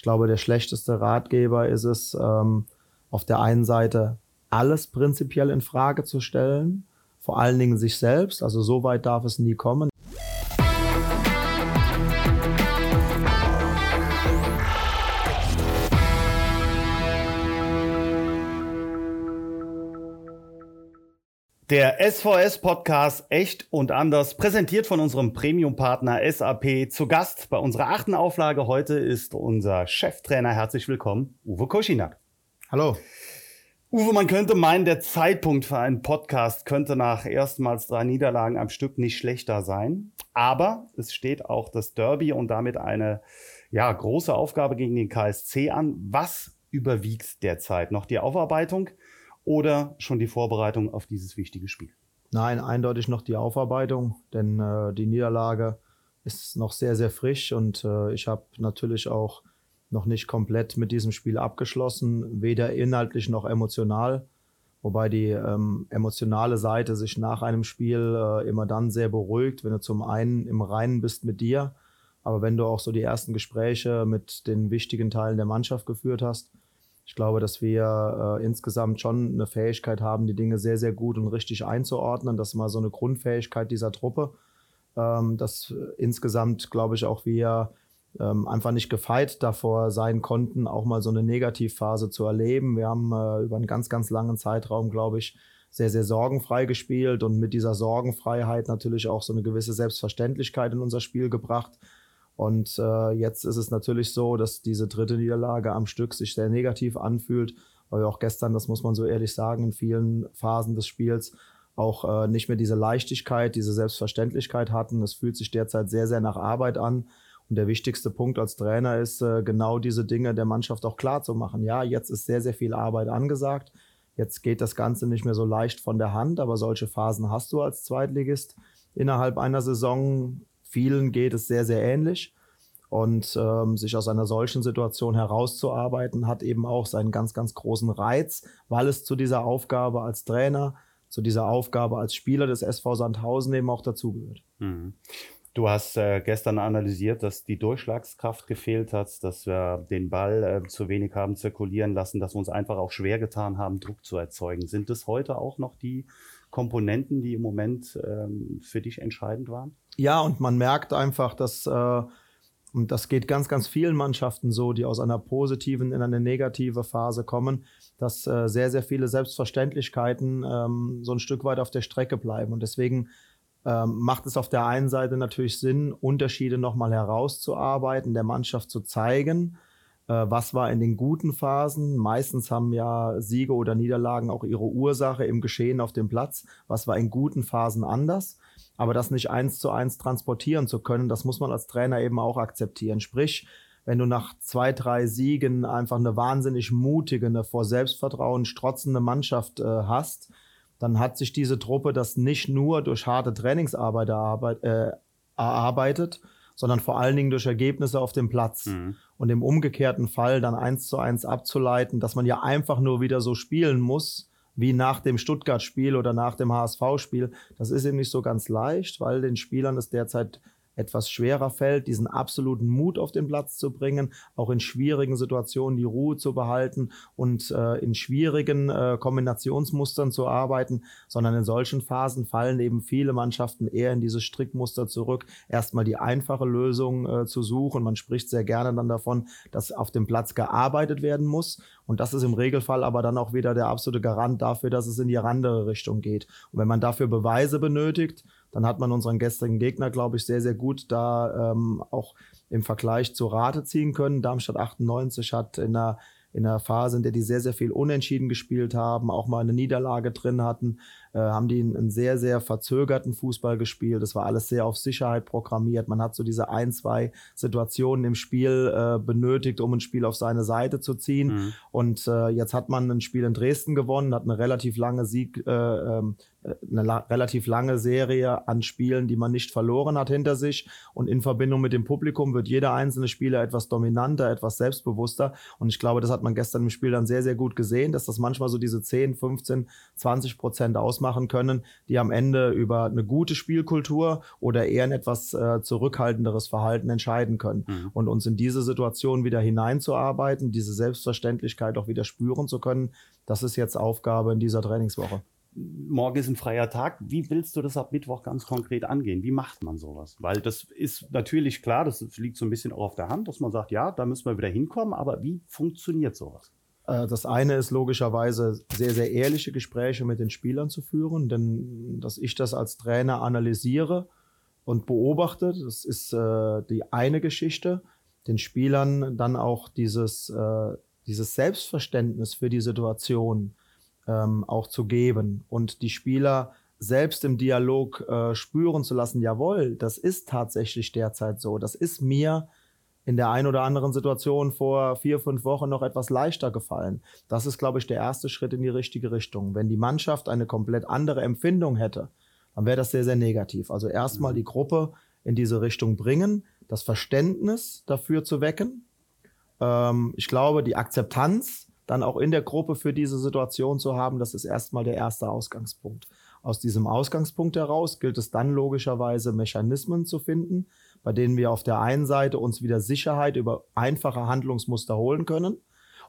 Ich glaube, der schlechteste Ratgeber ist es, ähm, auf der einen Seite alles prinzipiell in Frage zu stellen, vor allen Dingen sich selbst. Also so weit darf es nie kommen. Der SVS-Podcast Echt und Anders, präsentiert von unserem Premium-Partner SAP. Zu Gast bei unserer achten Auflage heute ist unser Cheftrainer. Herzlich willkommen, Uwe Koschinak. Hallo. Uwe, man könnte meinen, der Zeitpunkt für einen Podcast könnte nach erstmals drei Niederlagen am Stück nicht schlechter sein. Aber es steht auch das Derby und damit eine ja, große Aufgabe gegen den KSC an. Was überwiegt derzeit? Noch die Aufarbeitung oder schon die Vorbereitung auf dieses wichtige Spiel? Nein, eindeutig noch die Aufarbeitung, denn äh, die Niederlage ist noch sehr, sehr frisch und äh, ich habe natürlich auch noch nicht komplett mit diesem Spiel abgeschlossen, weder inhaltlich noch emotional. Wobei die ähm, emotionale Seite sich nach einem Spiel äh, immer dann sehr beruhigt, wenn du zum einen im Reinen bist mit dir, aber wenn du auch so die ersten Gespräche mit den wichtigen Teilen der Mannschaft geführt hast, ich glaube, dass wir äh, insgesamt schon eine Fähigkeit haben, die Dinge sehr, sehr gut und richtig einzuordnen. Das ist mal so eine Grundfähigkeit dieser Truppe. Ähm, dass insgesamt, glaube ich, auch wir ähm, einfach nicht gefeit davor sein konnten, auch mal so eine Negativphase zu erleben. Wir haben äh, über einen ganz, ganz langen Zeitraum, glaube ich, sehr, sehr sorgenfrei gespielt und mit dieser Sorgenfreiheit natürlich auch so eine gewisse Selbstverständlichkeit in unser Spiel gebracht. Und äh, jetzt ist es natürlich so, dass diese dritte Niederlage am Stück sich sehr negativ anfühlt, weil wir auch gestern, das muss man so ehrlich sagen, in vielen Phasen des Spiels auch äh, nicht mehr diese Leichtigkeit, diese Selbstverständlichkeit hatten. Es fühlt sich derzeit sehr, sehr nach Arbeit an. Und der wichtigste Punkt als Trainer ist, äh, genau diese Dinge der Mannschaft auch klar zu machen. Ja, jetzt ist sehr, sehr viel Arbeit angesagt. Jetzt geht das Ganze nicht mehr so leicht von der Hand, aber solche Phasen hast du als Zweitligist innerhalb einer Saison vielen geht es sehr, sehr ähnlich. Und ähm, sich aus einer solchen Situation herauszuarbeiten, hat eben auch seinen ganz, ganz großen Reiz, weil es zu dieser Aufgabe als Trainer, zu dieser Aufgabe als Spieler des SV Sandhausen eben auch dazugehört. Mhm. Du hast äh, gestern analysiert, dass die Durchschlagskraft gefehlt hat, dass wir den Ball äh, zu wenig haben zirkulieren lassen, dass wir uns einfach auch schwer getan haben, Druck zu erzeugen. Sind es heute auch noch die Komponenten, die im Moment ähm, für dich entscheidend waren? Ja, und man merkt einfach, dass, äh, und das geht ganz, ganz vielen Mannschaften so, die aus einer positiven in eine negative Phase kommen, dass äh, sehr, sehr viele Selbstverständlichkeiten ähm, so ein Stück weit auf der Strecke bleiben. Und deswegen ähm, macht es auf der einen Seite natürlich Sinn, Unterschiede nochmal herauszuarbeiten, der Mannschaft zu zeigen, äh, was war in den guten Phasen. Meistens haben ja Siege oder Niederlagen auch ihre Ursache im Geschehen auf dem Platz. Was war in guten Phasen anders? Aber das nicht eins zu eins transportieren zu können, das muss man als Trainer eben auch akzeptieren. Sprich, wenn du nach zwei, drei Siegen einfach eine wahnsinnig mutige, eine vor Selbstvertrauen strotzende Mannschaft äh, hast, dann hat sich diese Truppe das nicht nur durch harte Trainingsarbeit erarbeit, äh, erarbeitet, sondern vor allen Dingen durch Ergebnisse auf dem Platz. Mhm. Und im umgekehrten Fall dann eins zu eins abzuleiten, dass man ja einfach nur wieder so spielen muss, wie nach dem Stuttgart-Spiel oder nach dem HSV-Spiel. Das ist eben nicht so ganz leicht, weil den Spielern es derzeit etwas schwerer fällt, diesen absoluten Mut auf den Platz zu bringen, auch in schwierigen Situationen die Ruhe zu behalten und äh, in schwierigen äh, Kombinationsmustern zu arbeiten, sondern in solchen Phasen fallen eben viele Mannschaften eher in dieses Strickmuster zurück, erstmal die einfache Lösung äh, zu suchen. Man spricht sehr gerne dann davon, dass auf dem Platz gearbeitet werden muss und das ist im Regelfall aber dann auch wieder der absolute Garant dafür, dass es in die andere Richtung geht. Und wenn man dafür Beweise benötigt, dann hat man unseren gestrigen Gegner, glaube ich, sehr, sehr gut da ähm, auch im Vergleich zu Rate ziehen können. Darmstadt 98 hat in einer in einer Phase, in der die sehr, sehr viel unentschieden gespielt haben, auch mal eine Niederlage drin hatten, haben die einen, sehr, sehr verzögerten Fußball gespielt. Das war alles sehr auf Sicherheit programmiert. Man hat so diese ein, zwei Situationen im Spiel äh, benötigt, um ein Spiel auf seine Seite zu ziehen. Mhm. Und äh, jetzt hat man ein Spiel in Dresden gewonnen, hat eine relativ lange Sieg, äh, ähm, eine la relativ lange Serie an Spielen, die man nicht verloren hat hinter sich. Und in Verbindung mit dem Publikum wird jeder einzelne Spieler etwas dominanter, etwas selbstbewusster. Und ich glaube, das hat man gestern im Spiel dann sehr, sehr gut gesehen, dass das manchmal so diese 10, 15, 20 Prozent ausmacht ausmachen können, die am Ende über eine gute Spielkultur oder eher ein etwas äh, zurückhaltenderes Verhalten entscheiden können. Mhm. Und uns in diese Situation wieder hineinzuarbeiten, diese Selbstverständlichkeit auch wieder spüren zu können, das ist jetzt Aufgabe in dieser Trainingswoche morgen ist ein freier Tag. Wie willst du das ab Mittwoch ganz konkret angehen? Wie macht man sowas? Weil das ist natürlich klar, das liegt so ein bisschen auch auf der Hand, dass man sagt, ja, da müssen wir wieder hinkommen, aber wie funktioniert sowas? Äh, das eine ist logischerweise sehr, sehr ehrliche Gespräche mit den Spielern zu führen, denn dass ich das als Trainer analysiere und beobachte, das ist äh, die eine Geschichte. Den Spielern dann auch dieses, äh, dieses Selbstverständnis für die Situation ähm, auch zu geben und die Spieler selbst im Dialog spüren zu lassen, jawohl, das ist tatsächlich derzeit so. Das ist mir in der ein oder anderen Situation vor vier, fünf Wochen noch etwas leichter gefallen. Das ist, glaube ich, der erste Schritt in die richtige Richtung. Wenn die Mannschaft eine komplett andere Empfindung hätte, dann wäre das sehr, sehr negativ. Also erstmal mhm. die Gruppe in diese Richtung bringen, das Verständnis dafür zu wecken. Ähm, ich glaube, die Akzeptanz dann auch in der Gruppe für diese Situation zu haben, das ist erstmal der erste Ausgangspunkt. Aus diesem Ausgangspunkt heraus gilt es dann logischerweise Mechanismen zu finden, bei denen wir auf der einen Seite uns wieder Sicherheit über einfache Handlungsmuster holen können.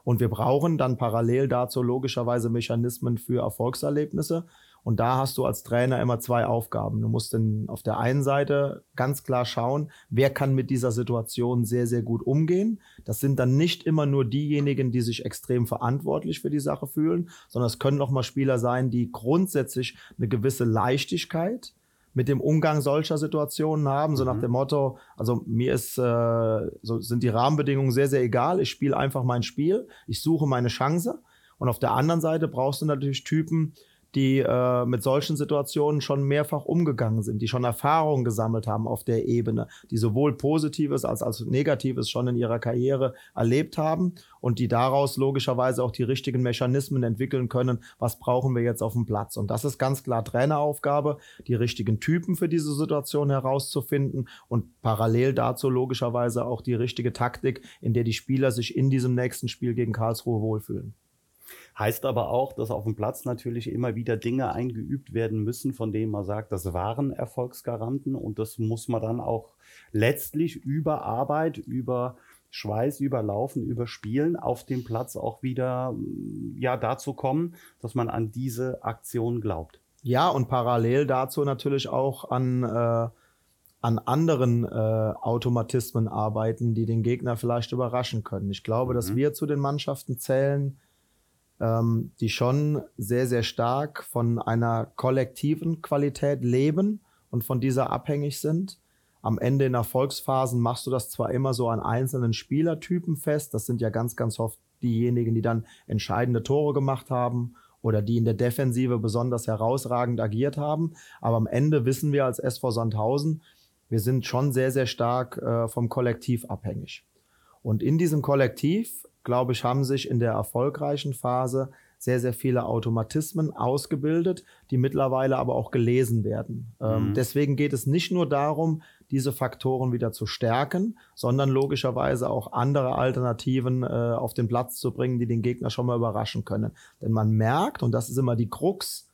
Und wir brauchen dann parallel dazu logischerweise Mechanismen für Erfolgserlebnisse, und da hast du als Trainer immer zwei Aufgaben. Du musst dann auf der einen Seite ganz klar schauen, wer kann mit dieser Situation sehr, sehr gut umgehen. Das sind dann nicht immer nur diejenigen, die sich extrem verantwortlich für die Sache fühlen, sondern es können auch mal Spieler sein, die grundsätzlich eine gewisse Leichtigkeit mit dem Umgang solcher Situationen haben, so mhm. nach dem Motto, also mir ist, äh, so sind die Rahmenbedingungen sehr, sehr egal, ich spiele einfach mein Spiel, ich suche meine Chance. Und auf der anderen Seite brauchst du natürlich Typen, die äh, mit solchen Situationen schon mehrfach umgegangen sind, die schon Erfahrungen gesammelt haben auf der Ebene, die sowohl Positives als auch Negatives schon in ihrer Karriere erlebt haben und die daraus logischerweise auch die richtigen Mechanismen entwickeln können, was brauchen wir jetzt auf dem Platz. Und das ist ganz klar Traineraufgabe, die richtigen Typen für diese Situation herauszufinden und parallel dazu logischerweise auch die richtige Taktik, in der die Spieler sich in diesem nächsten Spiel gegen Karlsruhe wohlfühlen. Heißt aber auch, dass auf dem Platz natürlich immer wieder Dinge eingeübt werden müssen, von denen man sagt, das waren Erfolgsgaranten und das muss man dann auch letztlich über Arbeit, über Schweiß, über Laufen, über Spielen auf dem Platz auch wieder ja dazu kommen, dass man an diese Aktion glaubt. Ja, und parallel dazu natürlich auch an äh an anderen äh, Automatismen arbeiten, die den Gegner vielleicht überraschen können. Ich glaube, mhm. dass wir zu den Mannschaften zählen, ähm, die schon sehr, sehr stark von einer kollektiven Qualität leben und von dieser abhängig sind. Am Ende in Erfolgsphasen machst du das zwar immer so an einzelnen Spielertypen fest, das sind ja ganz, ganz oft diejenigen, die dann entscheidende Tore gemacht haben oder die in der Defensive besonders herausragend agiert haben. Aber am Ende wissen wir als SV Sandhausen, wir sind schon sehr, sehr stark äh, vom Kollektiv abhängig. Und in diesem Kollektiv glaube ich, haben sich in der erfolgreichen Phase sehr, sehr viele Automatismen ausgebildet, die mittlerweile aber auch gelesen werden. Ähm, mhm. deswegen geht es nicht nur darum, diese Faktoren wieder zu stärken, sondern logischerweise auch andere Alternativen äh, auf den Platz zu bringen, die den Gegner schon mal überraschen können. Denn man merkt, und das ist immer die Krux,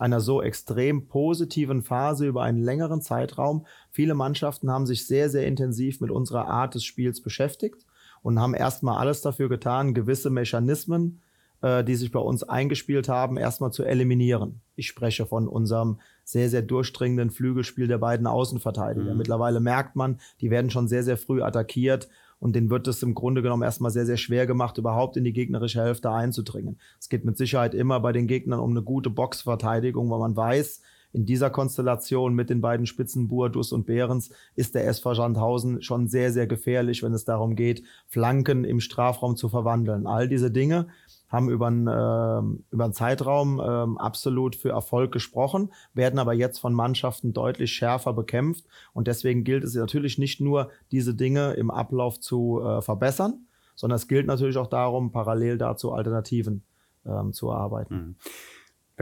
einer so extrem positiven Phase über einen längeren Zeitraum. Viele Mannschaften haben sich sehr, sehr intensiv mit unserer Art des Spiels beschäftigt und haben erstmal alles dafür getan, gewisse Mechanismen, äh, die sich bei uns eingespielt haben, erstmal zu eliminieren. Ich spreche von unserem sehr, sehr durchdringenden Flügelspiel der beiden Außenverteidiger. Mhm. Mittlerweile merkt man, die werden schon sehr, sehr früh attackiert und denen wird es im Grunde genommen erstmal sehr, sehr schwer gemacht, überhaupt in die gegnerische Hälfte einzudringen. Es geht mit Sicherheit immer bei den Gegnern um eine gute Boxverteidigung, weil man weiß, in dieser Konstellation mit den beiden Spitzen Buadus und Behrens ist der SV Sandhausen schon sehr, sehr gefährlich, wenn es darum geht, Flanken im Strafraum zu verwandeln. All diese Dinge haben über einen, äh, über einen Zeitraum äh, absolut für Erfolg gesprochen, werden aber jetzt von Mannschaften deutlich schärfer bekämpft. Und deswegen gilt es natürlich nicht nur, diese Dinge im Ablauf zu äh, verbessern, sondern es gilt natürlich auch darum, parallel dazu Alternativen ähm, zu erarbeiten. Mhm.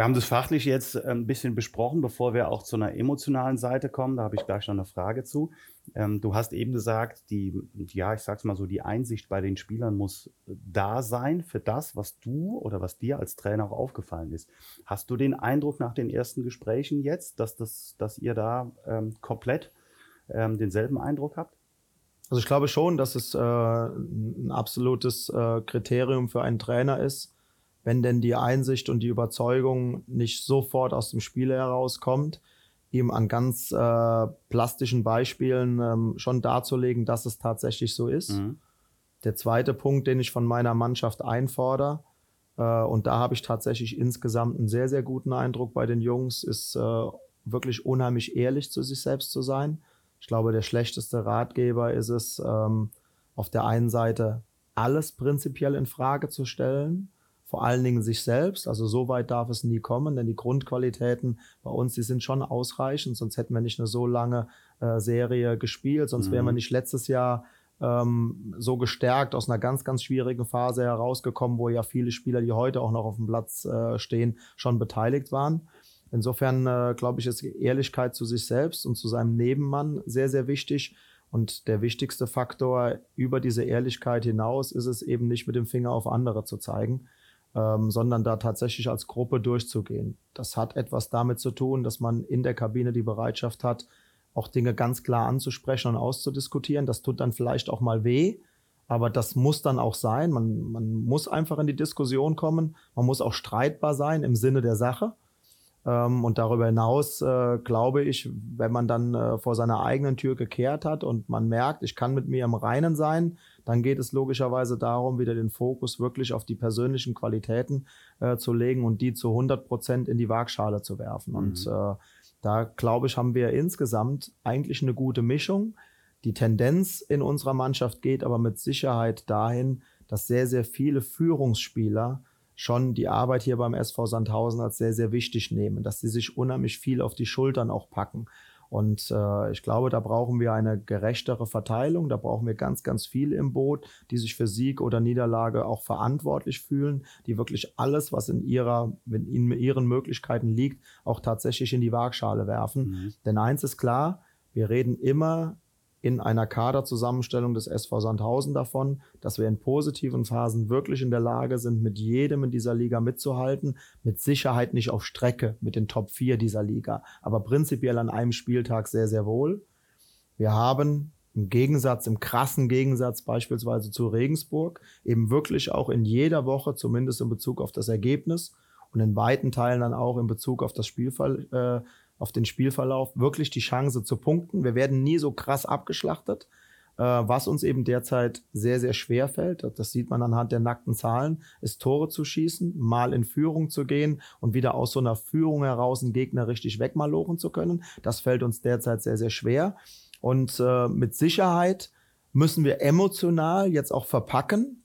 Wir haben das fachlich jetzt äh, ein bisschen besprochen, bevor wir auch zu einer emotionalen Seite kommen. Da habe ich gleich noch eine Frage zu. Ähm, du hast eben gesagt, die, ja, ich sag's mal so, die Einsicht bei den Spielern muss da sein für das, was du oder was dir als Trainer auch aufgefallen ist. Hast du den Eindruck nach den ersten Gesprächen jetzt, dass, das, dass ihr da ähm, komplett ähm, denselben Eindruck habt? Also ich glaube schon, dass es äh, ein absolutes äh, Kriterium für einen Trainer ist, wenn denn die Einsicht und die Überzeugung nicht sofort aus dem Spiel herauskommt, ihm an ganz äh, plastischen Beispielen ähm, schon darzulegen, dass es tatsächlich so ist. Mhm. Der zweite Punkt, den ich von meiner Mannschaft einfordere, äh, und da habe ich tatsächlich insgesamt einen sehr, sehr guten Eindruck bei den Jungs, ist äh, wirklich unheimlich ehrlich zu sich selbst zu sein. Ich glaube, der schlechteste Ratgeber ist es, ähm, auf der einen Seite alles prinzipiell in Frage zu stellen vor allen Dingen sich selbst. Also so weit darf es nie kommen, denn die Grundqualitäten bei uns, die sind schon ausreichend, sonst hätten wir nicht eine so lange äh, Serie gespielt, sonst mhm. wären wir nicht letztes Jahr ähm, so gestärkt aus einer ganz, ganz schwierigen Phase herausgekommen, wo ja viele Spieler, die heute auch noch auf dem Platz äh, stehen, schon beteiligt waren. Insofern äh, glaube ich, ist Ehrlichkeit zu sich selbst und zu seinem Nebenmann sehr, sehr wichtig. Und der wichtigste Faktor über diese Ehrlichkeit hinaus ist es eben nicht mit dem Finger auf andere zu zeigen, ähm, sondern da tatsächlich als Gruppe durchzugehen. Das hat etwas damit zu tun, dass man in der Kabine die Bereitschaft hat, auch Dinge ganz klar anzusprechen und auszudiskutieren. Das tut dann vielleicht auch mal weh, aber das muss dann auch sein. Man, man muss einfach in die Diskussion kommen. Man muss auch streitbar sein im Sinne der Sache. Ähm, und darüber hinaus äh, glaube ich, wenn man dann äh, vor seiner eigenen Tür gekehrt hat und man merkt, ich kann mit mir im Reinen sein, dann geht es logischerweise darum, wieder den Fokus wirklich auf die persönlichen Qualitäten äh, zu legen und die zu 100 Prozent in die Waagschale zu werfen. Mhm. Und äh, da glaube ich, haben wir insgesamt eigentlich eine gute Mischung. Die Tendenz in unserer Mannschaft geht aber mit Sicherheit dahin, dass sehr, sehr viele Führungsspieler schon die Arbeit hier beim SV Sandhausen als sehr, sehr wichtig nehmen, dass sie sich unheimlich viel auf die Schultern auch packen. Und äh, ich glaube, da brauchen wir eine gerechtere Verteilung. Da brauchen wir ganz, ganz viel im Boot, die sich für Sieg oder Niederlage auch verantwortlich fühlen, die wirklich alles, was in ihrer, in ihren Möglichkeiten liegt, auch tatsächlich in die Waagschale werfen. Mhm. Denn eins ist klar, wir reden immer in einer Kaderzusammenstellung des SV Sandhausen davon, dass wir in positiven Phasen wirklich in der Lage sind, mit jedem in dieser Liga mitzuhalten. Mit Sicherheit nicht auf Strecke mit den Top 4 dieser Liga, aber prinzipiell an einem Spieltag sehr, sehr wohl. Wir haben im Gegensatz, im krassen Gegensatz beispielsweise zu Regensburg, eben wirklich auch in jeder Woche, zumindest in Bezug auf das Ergebnis und in weiten Teilen dann auch in Bezug auf das Spielfall, äh, auf den Spielverlauf wirklich die Chance zu punkten. Wir werden nie so krass abgeschlachtet, äh, was uns eben derzeit sehr, sehr schwer fällt. Das sieht man anhand der nackten Zahlen, ist Tore zu schießen, mal in Führung zu gehen und wieder aus so einer Führung heraus einen Gegner richtig wegmalochen zu können. Das fällt uns derzeit sehr, sehr schwer. Und äh, mit Sicherheit müssen wir emotional jetzt auch verpacken,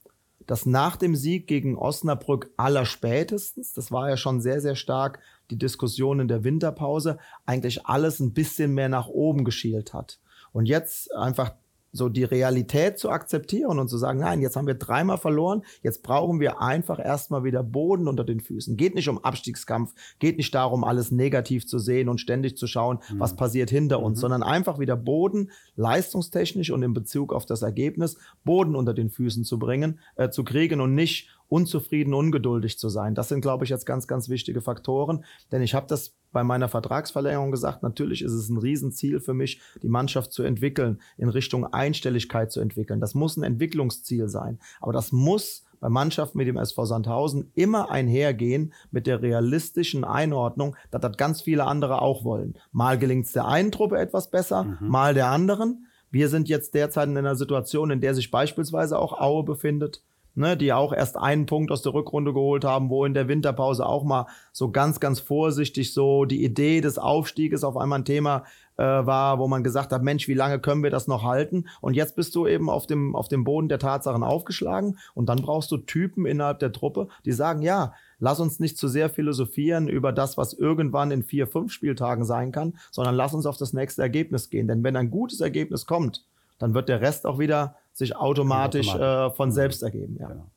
dass nach dem Sieg gegen Osnabrück aller spätestens, das war ja schon sehr, sehr stark die Diskussion in der Winterpause, eigentlich alles ein bisschen mehr nach oben geschielt hat. Und jetzt einfach so die Realität zu akzeptieren und zu sagen, nein, jetzt haben wir dreimal verloren, jetzt brauchen wir einfach erstmal wieder Boden unter den Füßen. Geht nicht um Abstiegskampf, geht nicht darum, alles negativ zu sehen und ständig zu schauen, mhm. was passiert hinter uns, mhm. sondern einfach wieder Boden, leistungstechnisch und in Bezug auf das Ergebnis, Boden unter den Füßen zu bringen, äh, zu kriegen und nicht unzufrieden, ungeduldig zu sein. Das sind, glaube ich, jetzt ganz, ganz wichtige Faktoren. Denn ich habe das bei meiner Vertragsverlängerung gesagt, natürlich ist es ein Riesenziel für mich, die Mannschaft zu entwickeln, in Richtung Einstelligkeit zu entwickeln. Das muss ein Entwicklungsziel sein. Aber das muss bei Mannschaften mit dem SV Sandhausen immer einhergehen mit der realistischen Einordnung, dass das ganz viele andere auch wollen. Mal gelingt es der einen Truppe etwas besser, mhm. mal der anderen. Wir sind jetzt derzeit in einer Situation, in der sich beispielsweise auch Aue befindet ne, die auch erst einen Punkt aus der Rückrunde geholt haben, wo in der Winterpause auch mal so ganz, ganz vorsichtig so die Idee des Aufstieges auf einmal ein Thema äh, war, wo man gesagt hat, Mensch, wie lange können wir das noch halten? Und jetzt bist du eben auf dem, auf dem Boden der Tatsachen aufgeschlagen und dann brauchst du Typen innerhalb der Truppe, die sagen, ja, lass uns nicht zu sehr philosophieren über das, was irgendwann in vier, fünf Spieltagen sein kann, sondern lass uns auf das nächste Ergebnis gehen. Denn wenn ein gutes Ergebnis kommt, dann wird der Rest auch wieder sich automatisch, automatisch. Äh, von selbst ergeben. Ja. Genau.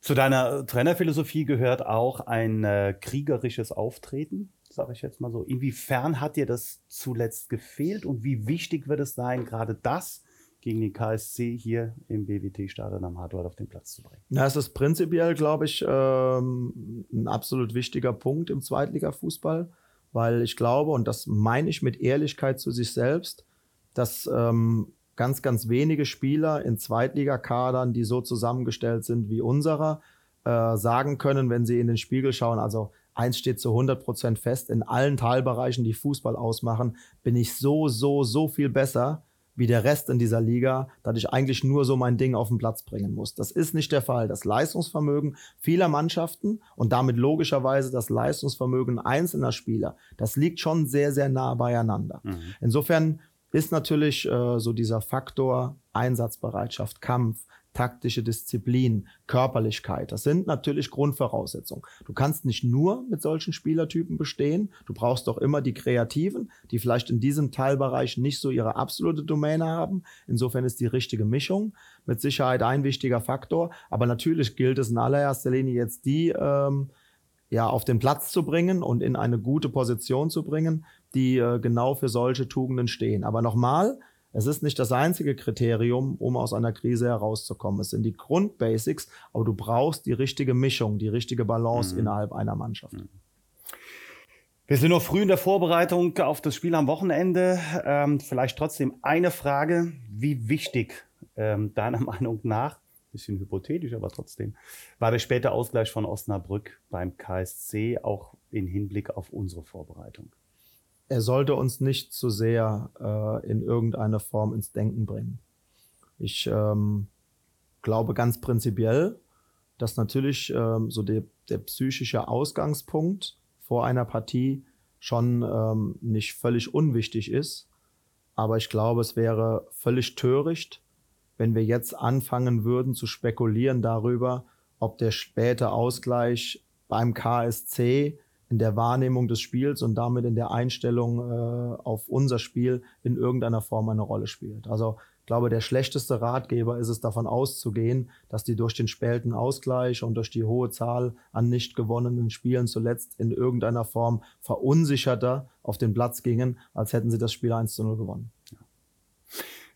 Zu deiner Trainerphilosophie gehört auch ein äh, kriegerisches Auftreten, sage ich jetzt mal so. Inwiefern hat dir das zuletzt gefehlt und wie wichtig wird es sein, gerade das gegen den KSC hier im BWT-Stadion am Hardware auf den Platz zu bringen? Ja, es ist prinzipiell, glaube ich, ähm, ein absolut wichtiger Punkt im Zweitliga-Fußball, weil ich glaube, und das meine ich mit Ehrlichkeit zu sich selbst, dass ähm, ganz, ganz wenige Spieler in Zweitligakadern, die so zusammengestellt sind wie unserer, äh, sagen können, wenn sie in den Spiegel schauen, also eins steht zu 100 Prozent fest, in allen Teilbereichen, die Fußball ausmachen, bin ich so, so, so viel besser wie der Rest in dieser Liga, dass ich eigentlich nur so mein Ding auf den Platz bringen muss. Das ist nicht der Fall. Das Leistungsvermögen vieler Mannschaften und damit logischerweise das Leistungsvermögen einzelner Spieler, das liegt schon sehr, sehr nah beieinander. Mhm. Insofern ist natürlich äh, so dieser Faktor Einsatzbereitschaft, Kampf, taktische Disziplin, Körperlichkeit. Das sind natürlich Grundvoraussetzungen. Du kannst nicht nur mit solchen Spielertypen bestehen. Du brauchst doch immer die Kreativen, die vielleicht in diesem Teilbereich nicht so ihre absolute Domäne haben. Insofern ist die richtige Mischung mit Sicherheit ein wichtiger Faktor. Aber natürlich gilt es in allererster Linie jetzt die, ähm, ja, auf den Platz zu bringen und in eine gute Position zu bringen, die äh, genau für solche Tugenden stehen. Aber nochmal, es ist nicht das einzige Kriterium, um aus einer Krise herauszukommen. Es sind die Grundbasics, aber du brauchst die richtige Mischung, die richtige Balance mhm. innerhalb einer Mannschaft. Mhm. Wir sind noch früh in der Vorbereitung auf das Spiel am Wochenende. Ähm, vielleicht trotzdem eine Frage. Wie wichtig, ähm, deiner Meinung nach, bisschen hypothetisch, aber trotzdem, war der späte Ausgleich von Osnabrück beim KSC auch in Hinblick auf unsere Vorbereitung? Er sollte uns nicht zu sehr äh, in irgendeiner Form ins Denken bringen. Ich ähm, glaube ganz prinzipiell, dass natürlich ähm, so der, der psychische Ausgangspunkt vor einer Partie schon ähm, nicht völlig unwichtig ist. Aber ich glaube, es wäre völlig töricht, wenn wir jetzt anfangen würden zu spekulieren darüber, ob der späte Ausgleich beim KSC in der Wahrnehmung des Spiels und damit in der Einstellung äh, auf unser Spiel in irgendeiner Form eine Rolle spielt. Also ich glaube, der schlechteste Ratgeber ist es davon auszugehen, dass die durch den späten Ausgleich und durch die hohe Zahl an nicht gewonnenen Spielen zuletzt in irgendeiner Form verunsicherter auf den Platz gingen, als hätten sie das Spiel 1 zu 0 gewonnen. Ja.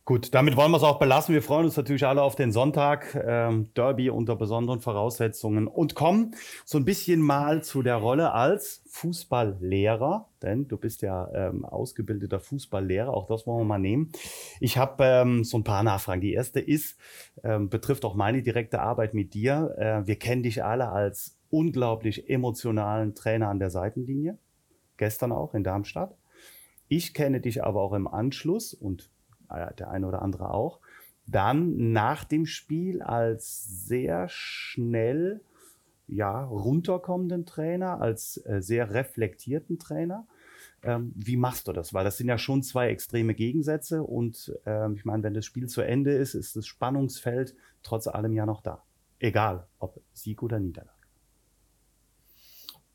Gut, damit wollen wir es auch belassen. Wir freuen uns natürlich alle auf den Sonntag. Ähm, Derby unter besonderen Voraussetzungen. Und kommen so ein bisschen mal zu der Rolle als Fußballlehrer, denn du bist ja ähm, ausgebildeter Fußballlehrer. Auch das wollen wir mal nehmen. Ich habe ähm, so ein paar Nachfragen. Die erste ist, ähm, betrifft auch meine direkte Arbeit mit dir. Äh, wir kennen dich alle als unglaublich emotionalen Trainer an der Seitenlinie. Gestern auch in Darmstadt. Ich kenne dich aber auch im Anschluss und der eine oder andere auch, dann nach dem Spiel als sehr schnell ja, runterkommenden Trainer, als äh, sehr reflektierten Trainer. Ähm, wie machst du das? Weil das sind ja schon zwei extreme Gegensätze und ähm, ich meine, wenn das Spiel zu Ende ist, ist das Spannungsfeld trotz allem ja noch da. Egal, ob Sieg oder Niederlage.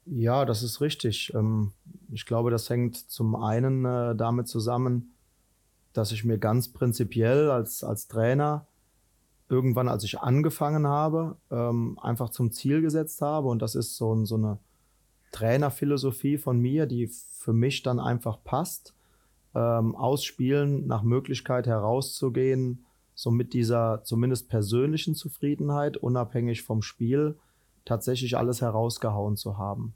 Ja, das ist richtig. Ähm, ich glaube, das hängt zum einen äh, damit zusammen, dass ich mir ganz prinzipiell als, als Trainer irgendwann, als ich angefangen habe, ähm, einfach zum Ziel gesetzt habe. Und das ist so, so eine Trainerphilosophie von mir, die für mich dann einfach passt. Ähm, ausspielen, nach Möglichkeit herauszugehen, so mit dieser zumindest persönlichen Zufriedenheit, unabhängig vom Spiel, tatsächlich alles herausgehauen zu haben.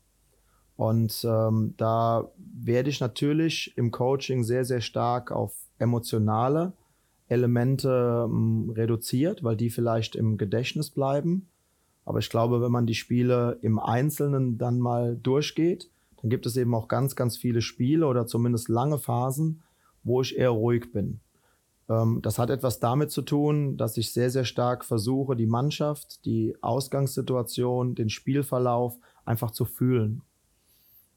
Und ähm, da werde ich natürlich im Coaching sehr, sehr stark auf emotionale Elemente ähm, reduziert, weil die vielleicht im Gedächtnis bleiben. Aber ich glaube, wenn man die Spiele im Einzelnen dann mal durchgeht, dann gibt es eben auch ganz, ganz viele Spiele oder zumindest lange Phasen, wo ich eher ruhig bin. Ähm, das hat etwas damit zu tun, dass ich sehr, sehr stark versuche, die Mannschaft, die Ausgangssituation, den Spielverlauf einfach zu fühlen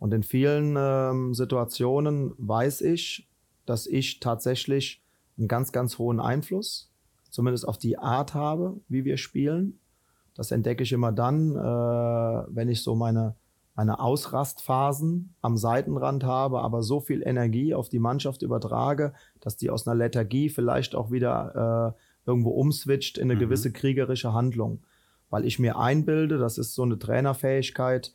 und in vielen ähm, Situationen weiß ich, dass ich tatsächlich einen ganz, ganz hohen Einfluss, zumindest auf die Art habe, wie wir spielen. Das entdecke ich immer dann, äh, wenn ich so meine, meine Ausrastphasen am Seitenrand habe, aber so viel Energie auf die Mannschaft übertrage, dass die aus einer Lethargie vielleicht auch wieder äh, irgendwo umswitcht in eine mhm. gewisse kriegerische Handlung. weil ich mir einbilde, das ist so eine Trainerfähigkeit,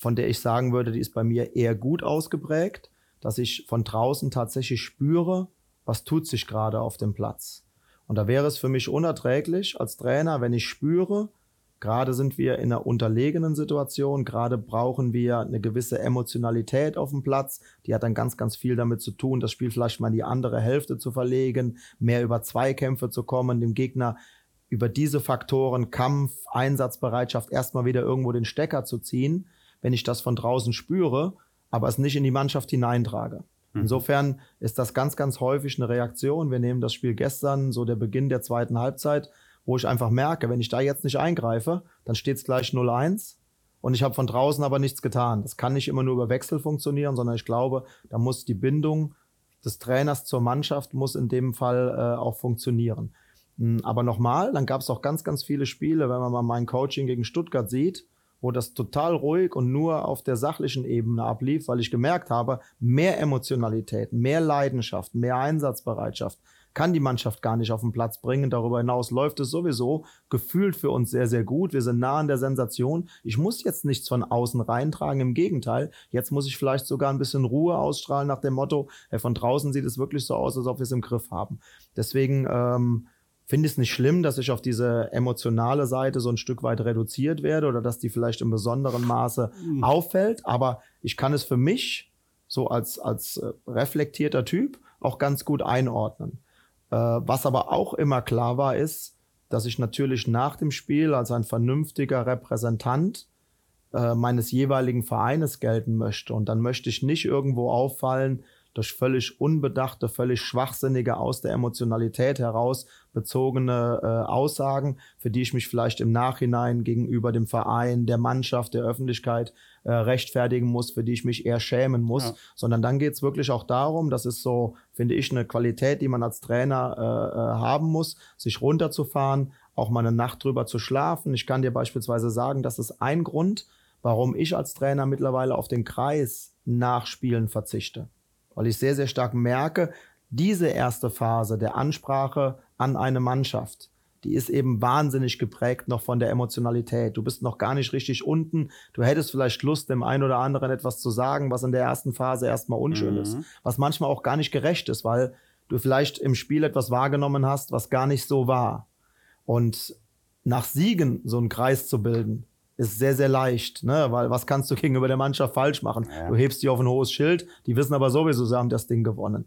von der ich sagen würde, die ist bei mir eher gut ausgeprägt, dass ich von draußen tatsächlich spüre, was tut sich gerade auf dem Platz. Und da wäre es für mich unerträglich als Trainer, wenn ich spüre, gerade sind wir in einer unterlegenen Situation, gerade brauchen wir eine gewisse Emotionalität auf dem Platz. Die hat dann ganz, ganz viel damit zu tun, das Spiel vielleicht mal in die andere Hälfte zu verlegen, mehr über Zweikämpfe zu kommen, dem Gegner über diese Faktoren Kampf, Einsatzbereitschaft erstmal wieder irgendwo den Stecker zu ziehen, wenn ich das von draußen spüre, aber es nicht in die Mannschaft hineintrage. Mhm. Insofern ist das ganz, ganz häufig eine Reaktion. Wir nehmen das Spiel gestern, so der Beginn der zweiten Halbzeit, wo ich einfach merke, wenn ich da jetzt nicht eingreife, dann steht es gleich 0-1 und ich habe von draußen aber nichts getan. Das kann nicht immer nur über Wechsel funktionieren, sondern ich glaube, da muss die Bindung des Trainers zur Mannschaft muss in dem Fall äh, auch funktionieren. Hm, aber nochmal, dann gab es auch ganz, ganz viele Spiele, wenn man mal mein Coaching gegen Stuttgart sieht, wo das total ruhig und nur auf der sachlichen Ebene ablief, weil ich gemerkt habe, mehr Emotionalität, mehr Leidenschaft, mehr Einsatzbereitschaft kann die Mannschaft gar nicht auf den Platz bringen. Darüber hinaus läuft es sowieso gefühlt für uns sehr, sehr gut. Wir sind nah an der Sensation. Ich muss jetzt nichts von außen reintragen. Im Gegenteil, jetzt muss ich vielleicht sogar ein bisschen Ruhe ausstrahlen nach dem Motto, hey, von draußen sieht es wirklich so aus, als ob wir es im Griff haben. Deswegen, ähm, finde es nicht schlimm, dass ich auf diese emotionale Seite so ein Stück weit reduziert werde oder dass die vielleicht im besonderen Maße mhm. auffällt. Aber ich kann es für mich so als, als äh, reflektierter Typ auch ganz gut einordnen. Äh, was aber auch immer klar war, ist, dass ich natürlich nach dem Spiel als ein vernünftiger Repräsentant äh, meines jeweiligen Vereines gelten möchte. Und dann möchte ich nicht irgendwo auffallen, durch völlig unbedachte, völlig schwachsinnige, aus der Emotionalität heraus bezogene äh, Aussagen, für die ich mich vielleicht im Nachhinein gegenüber dem Verein, der Mannschaft, der Öffentlichkeit äh, rechtfertigen muss, für die ich mich eher schämen muss, ja. sondern dann geht es wirklich auch darum, das ist so, finde ich, eine Qualität, die man als Trainer äh, äh, haben muss, sich runterzufahren, auch mal eine Nacht drüber zu schlafen. Ich kann dir beispielsweise sagen, das ist ein Grund, warum ich als Trainer mittlerweile auf den Kreis Nachspielen verzichte weil ich sehr, sehr stark merke, diese erste Phase der Ansprache an eine Mannschaft, die ist eben wahnsinnig geprägt noch von der Emotionalität. Du bist noch gar nicht richtig unten. Du hättest vielleicht Lust, dem einen oder anderen etwas zu sagen, was in der ersten Phase erstmal unschön mhm. ist, was manchmal auch gar nicht gerecht ist, weil du vielleicht im Spiel etwas wahrgenommen hast, was gar nicht so war. Und nach Siegen so einen Kreis zu bilden, ist sehr, sehr leicht, ne? weil was kannst du gegenüber der Mannschaft falsch machen? Ja. Du hebst die auf ein hohes Schild, die wissen aber sowieso, sie haben das Ding gewonnen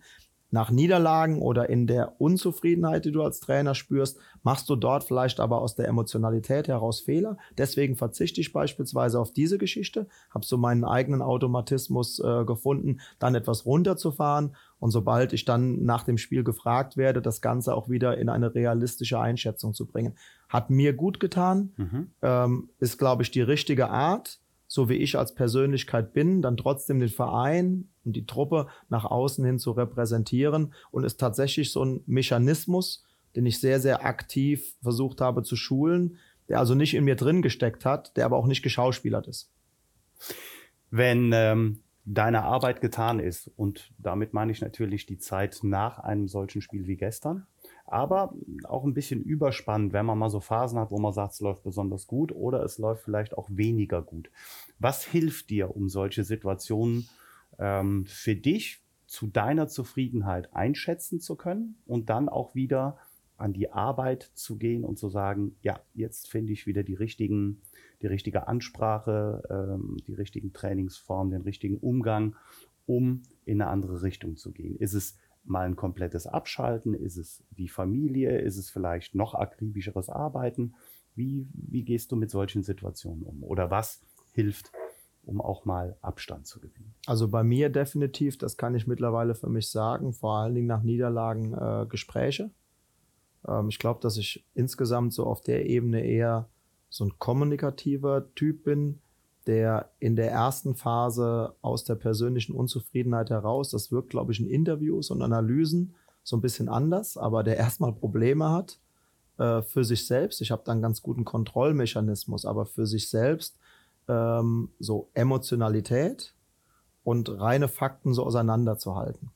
nach Niederlagen oder in der Unzufriedenheit, die du als Trainer spürst, machst du dort vielleicht aber aus der Emotionalität heraus Fehler. Deswegen verzichte ich beispielsweise auf diese Geschichte, habe so meinen eigenen Automatismus äh, gefunden, dann etwas runterzufahren und sobald ich dann nach dem Spiel gefragt werde, das Ganze auch wieder in eine realistische Einschätzung zu bringen. Hat mir gut getan, mhm. ähm, ist, glaube ich, die richtige Art so wie ich als Persönlichkeit bin, dann trotzdem den Verein und die Truppe nach außen hin zu repräsentieren und ist tatsächlich so ein Mechanismus, den ich sehr, sehr aktiv versucht habe zu schulen, der also nicht in mir drin gesteckt hat, der aber auch nicht geschauspielert ist. Wenn ähm, deine Arbeit getan ist, und damit meine ich natürlich die Zeit nach einem solchen Spiel wie gestern, aber auch ein bisschen überspannend, wenn man mal so Phasen hat, wo man sagt, es läuft besonders gut oder es läuft vielleicht auch weniger gut. Was hilft dir, um solche Situationen ähm, für dich zu deiner Zufriedenheit einschätzen zu können und dann auch wieder an die Arbeit zu gehen und zu sagen, ja, jetzt finde ich wieder die richtigen, die richtige Ansprache, ähm, die richtigen Trainingsformen, den richtigen Umgang, um in eine andere Richtung zu gehen. Ist es mal ein komplettes Abschalten? Ist es die Familie? Ist es vielleicht noch akribischeres Arbeiten? Wie, wie gehst du mit solchen Situationen um? Oder was hilft, um auch mal Abstand zu gewinnen? Also bei mir definitiv, das kann ich mittlerweile für mich sagen, vor allen Dingen nach Niederlagen äh, Gespräche. Ähm, ich glaube, dass ich insgesamt so auf der Ebene eher so ein kommunikativer Typ bin, der in der ersten Phase aus der persönlichen Unzufriedenheit heraus, das wirkt, glaube ich, in Interviews und Analysen so ein bisschen anders, aber der erstmal Probleme hat äh, für sich selbst. Ich habe da einen ganz guten Kontrollmechanismus, aber für sich selbst ähm, so Emotionalität und reine Fakten so auseinanderzuhalten.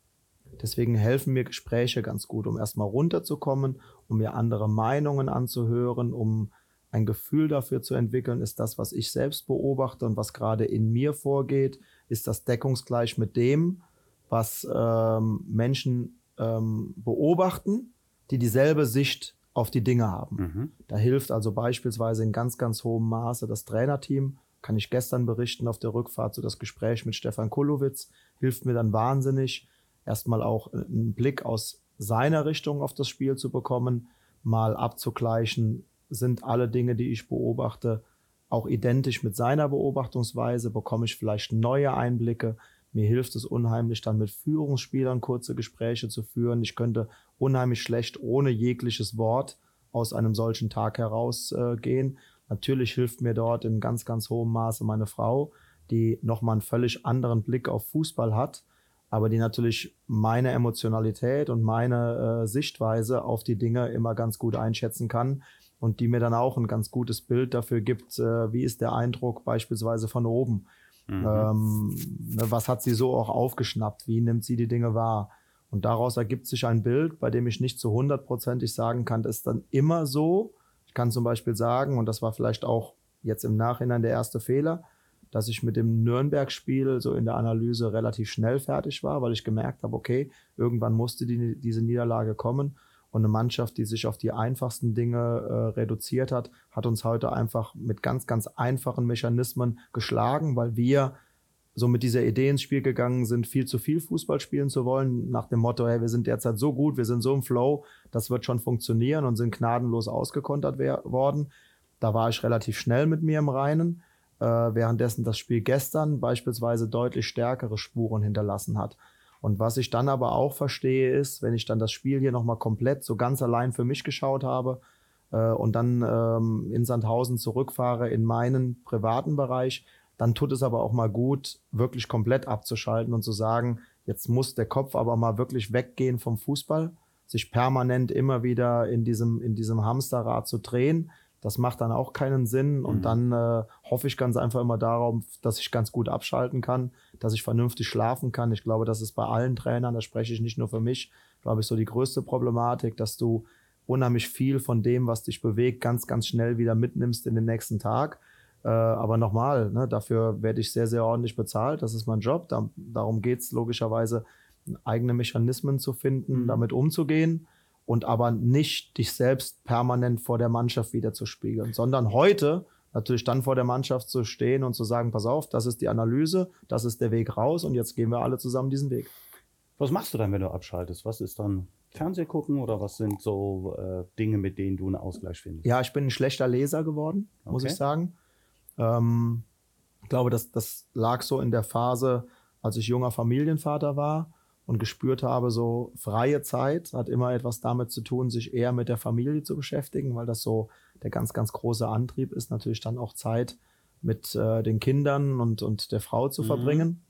Deswegen helfen mir Gespräche ganz gut, um erstmal runterzukommen, um mir andere Meinungen anzuhören, um ein Gefühl dafür zu entwickeln, ist das, was ich selbst beobachte und was gerade in mir vorgeht, ist das deckungsgleich mit dem, was ähm, Menschen ähm, beobachten, die dieselbe Sicht auf die Dinge haben. Mhm. Da hilft also beispielsweise in ganz, ganz hohem Maße das Trainerteam. Kann ich gestern berichten auf der Rückfahrt, so das Gespräch mit Stefan Kulowitz hilft mir dann wahnsinnig, erstmal auch einen Blick aus seiner Richtung auf das Spiel zu bekommen, mal abzugleichen, sind alle Dinge, die ich beobachte, auch identisch mit seiner Beobachtungsweise, bekomme ich vielleicht neue Einblicke. Mir hilft es unheimlich, dann mit Führungsspielern kurze Gespräche zu führen. Ich könnte unheimlich schlecht ohne jegliches Wort aus einem solchen Tag herausgehen. Äh, Natürlich hilft mir dort in ganz, ganz hohem Maße meine Frau, die nochmal einen völlig anderen Blick auf Fußball hat, aber die natürlich meine Emotionalität und meine äh, Sichtweise auf die Dinge immer ganz gut einschätzen kann und die mir dann auch ein ganz gutes Bild dafür gibt, äh, wie ist der Eindruck beispielsweise von oben. Mhm. Ähm, ne, was hat sie so auch aufgeschnappt? Wie nimmt sie die Dinge wahr? Und daraus ergibt sich ein Bild, bei dem ich nicht zu hundertprozentig sagen kann, das ist dann immer so. Ich kann zum Beispiel sagen, und das war vielleicht auch jetzt im Nachhinein der erste Fehler, dass ich mit dem Nürnberg-Spiel so in der Analyse relativ schnell fertig war, weil ich gemerkt habe, okay, irgendwann musste die, diese Niederlage kommen. Und eine Mannschaft, die sich auf die einfachsten Dinge äh, reduziert hat, hat uns heute einfach mit ganz, ganz einfachen Mechanismen geschlagen, weil wir so mit dieser Idee ins Spiel gegangen sind, viel zu viel Fußball spielen zu wollen, nach dem Motto, hey, wir sind derzeit so gut, wir sind so im Flow, das wird schon funktionieren und sind gnadenlos ausgekontert worden. Da war ich relativ schnell mit mir im Reinen, äh, währenddessen das Spiel gestern beispielsweise deutlich stärkere Spuren hinterlassen hat. Und was ich dann aber auch verstehe, ist, wenn ich dann das Spiel hier nochmal komplett so ganz allein für mich geschaut habe äh, und dann ähm, in Sandhausen zurückfahre in meinen privaten Bereich, dann tut es aber auch mal gut, wirklich komplett abzuschalten und zu sagen, jetzt muss der Kopf aber mal wirklich weggehen vom Fußball, sich permanent immer wieder in diesem, in diesem Hamsterrad zu drehen das macht dann auch keinen Sinn. Und mhm. dann äh, hoffe ich ganz einfach immer darauf, dass ich ganz gut abschalten kann, dass ich vernünftig schlafen kann. Ich glaube, das ist bei allen Trainern, da spreche ich nicht nur für mich, glaube ich, so die größte Problematik, dass du unheimlich viel von dem, was dich bewegt, ganz, ganz schnell wieder mitnimmst in den nächsten Tag. Äh, aber nochmal, ne, dafür werde ich sehr, sehr ordentlich bezahlt. Das ist mein Job. Da, darum geht es logischerweise, eigene Mechanismen zu finden, mhm. damit umzugehen und aber nicht dich selbst permanent vor der Mannschaft wieder zu spiegeln, sondern heute natürlich dann vor der Mannschaft zu stehen und zu sagen, pass auf, das ist die Analyse, das ist der Weg raus und jetzt gehen wir alle zusammen diesen Weg. Was machst du dann, wenn du abschaltest? Was ist dann Fernseh gucken oder was sind so äh, Dinge, mit denen du einen Ausgleich findest? Ja, ich bin ein schlechter Leser geworden, muss okay. ich sagen. Ähm, ich glaube, das, das lag so in der Phase, als ich junger Familienvater war und gespürt habe, so freie Zeit hat immer etwas damit zu tun, sich eher mit der Familie zu beschäftigen, weil das so der ganz, ganz große Antrieb ist, natürlich dann auch Zeit mit äh, den Kindern und, und der Frau zu mhm. verbringen.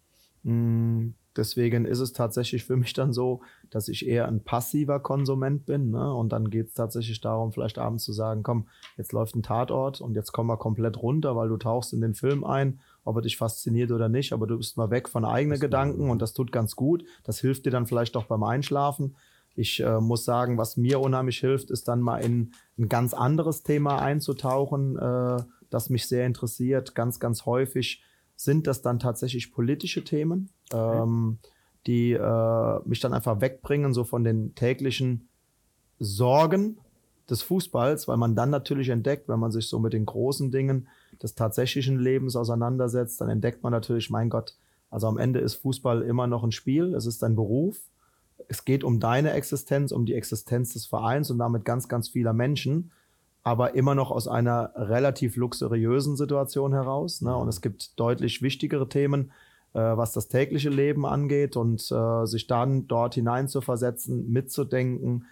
Mm, deswegen ist es tatsächlich für mich dann so, dass ich eher ein passiver Konsument bin. Ne? Und dann geht es tatsächlich darum, vielleicht abends zu sagen, komm, jetzt läuft ein Tatort und jetzt komm mal komplett runter, weil du tauchst in den Film ein ob er dich fasziniert oder nicht, aber du bist mal weg von eigenen Gedanken und das tut ganz gut. Das hilft dir dann vielleicht auch beim Einschlafen. Ich äh, muss sagen, was mir unheimlich hilft, ist dann mal in ein ganz anderes Thema einzutauchen, äh, das mich sehr interessiert. Ganz, ganz häufig sind das dann tatsächlich politische Themen, ähm, die äh, mich dann einfach wegbringen, so von den täglichen Sorgen des Fußballs, weil man dann natürlich entdeckt, wenn man sich so mit den großen Dingen des tatsächlichen Lebens auseinandersetzt, dann entdeckt man natürlich, mein Gott, also am Ende ist Fußball immer noch ein Spiel, es ist ein Beruf, es geht um deine Existenz, um die Existenz des Vereins und damit ganz, ganz vieler Menschen, aber immer noch aus einer relativ luxuriösen Situation heraus. Ne? Und es gibt deutlich wichtigere Themen, äh, was das tägliche Leben angeht und äh, sich dann dort hineinzuversetzen, mitzudenken,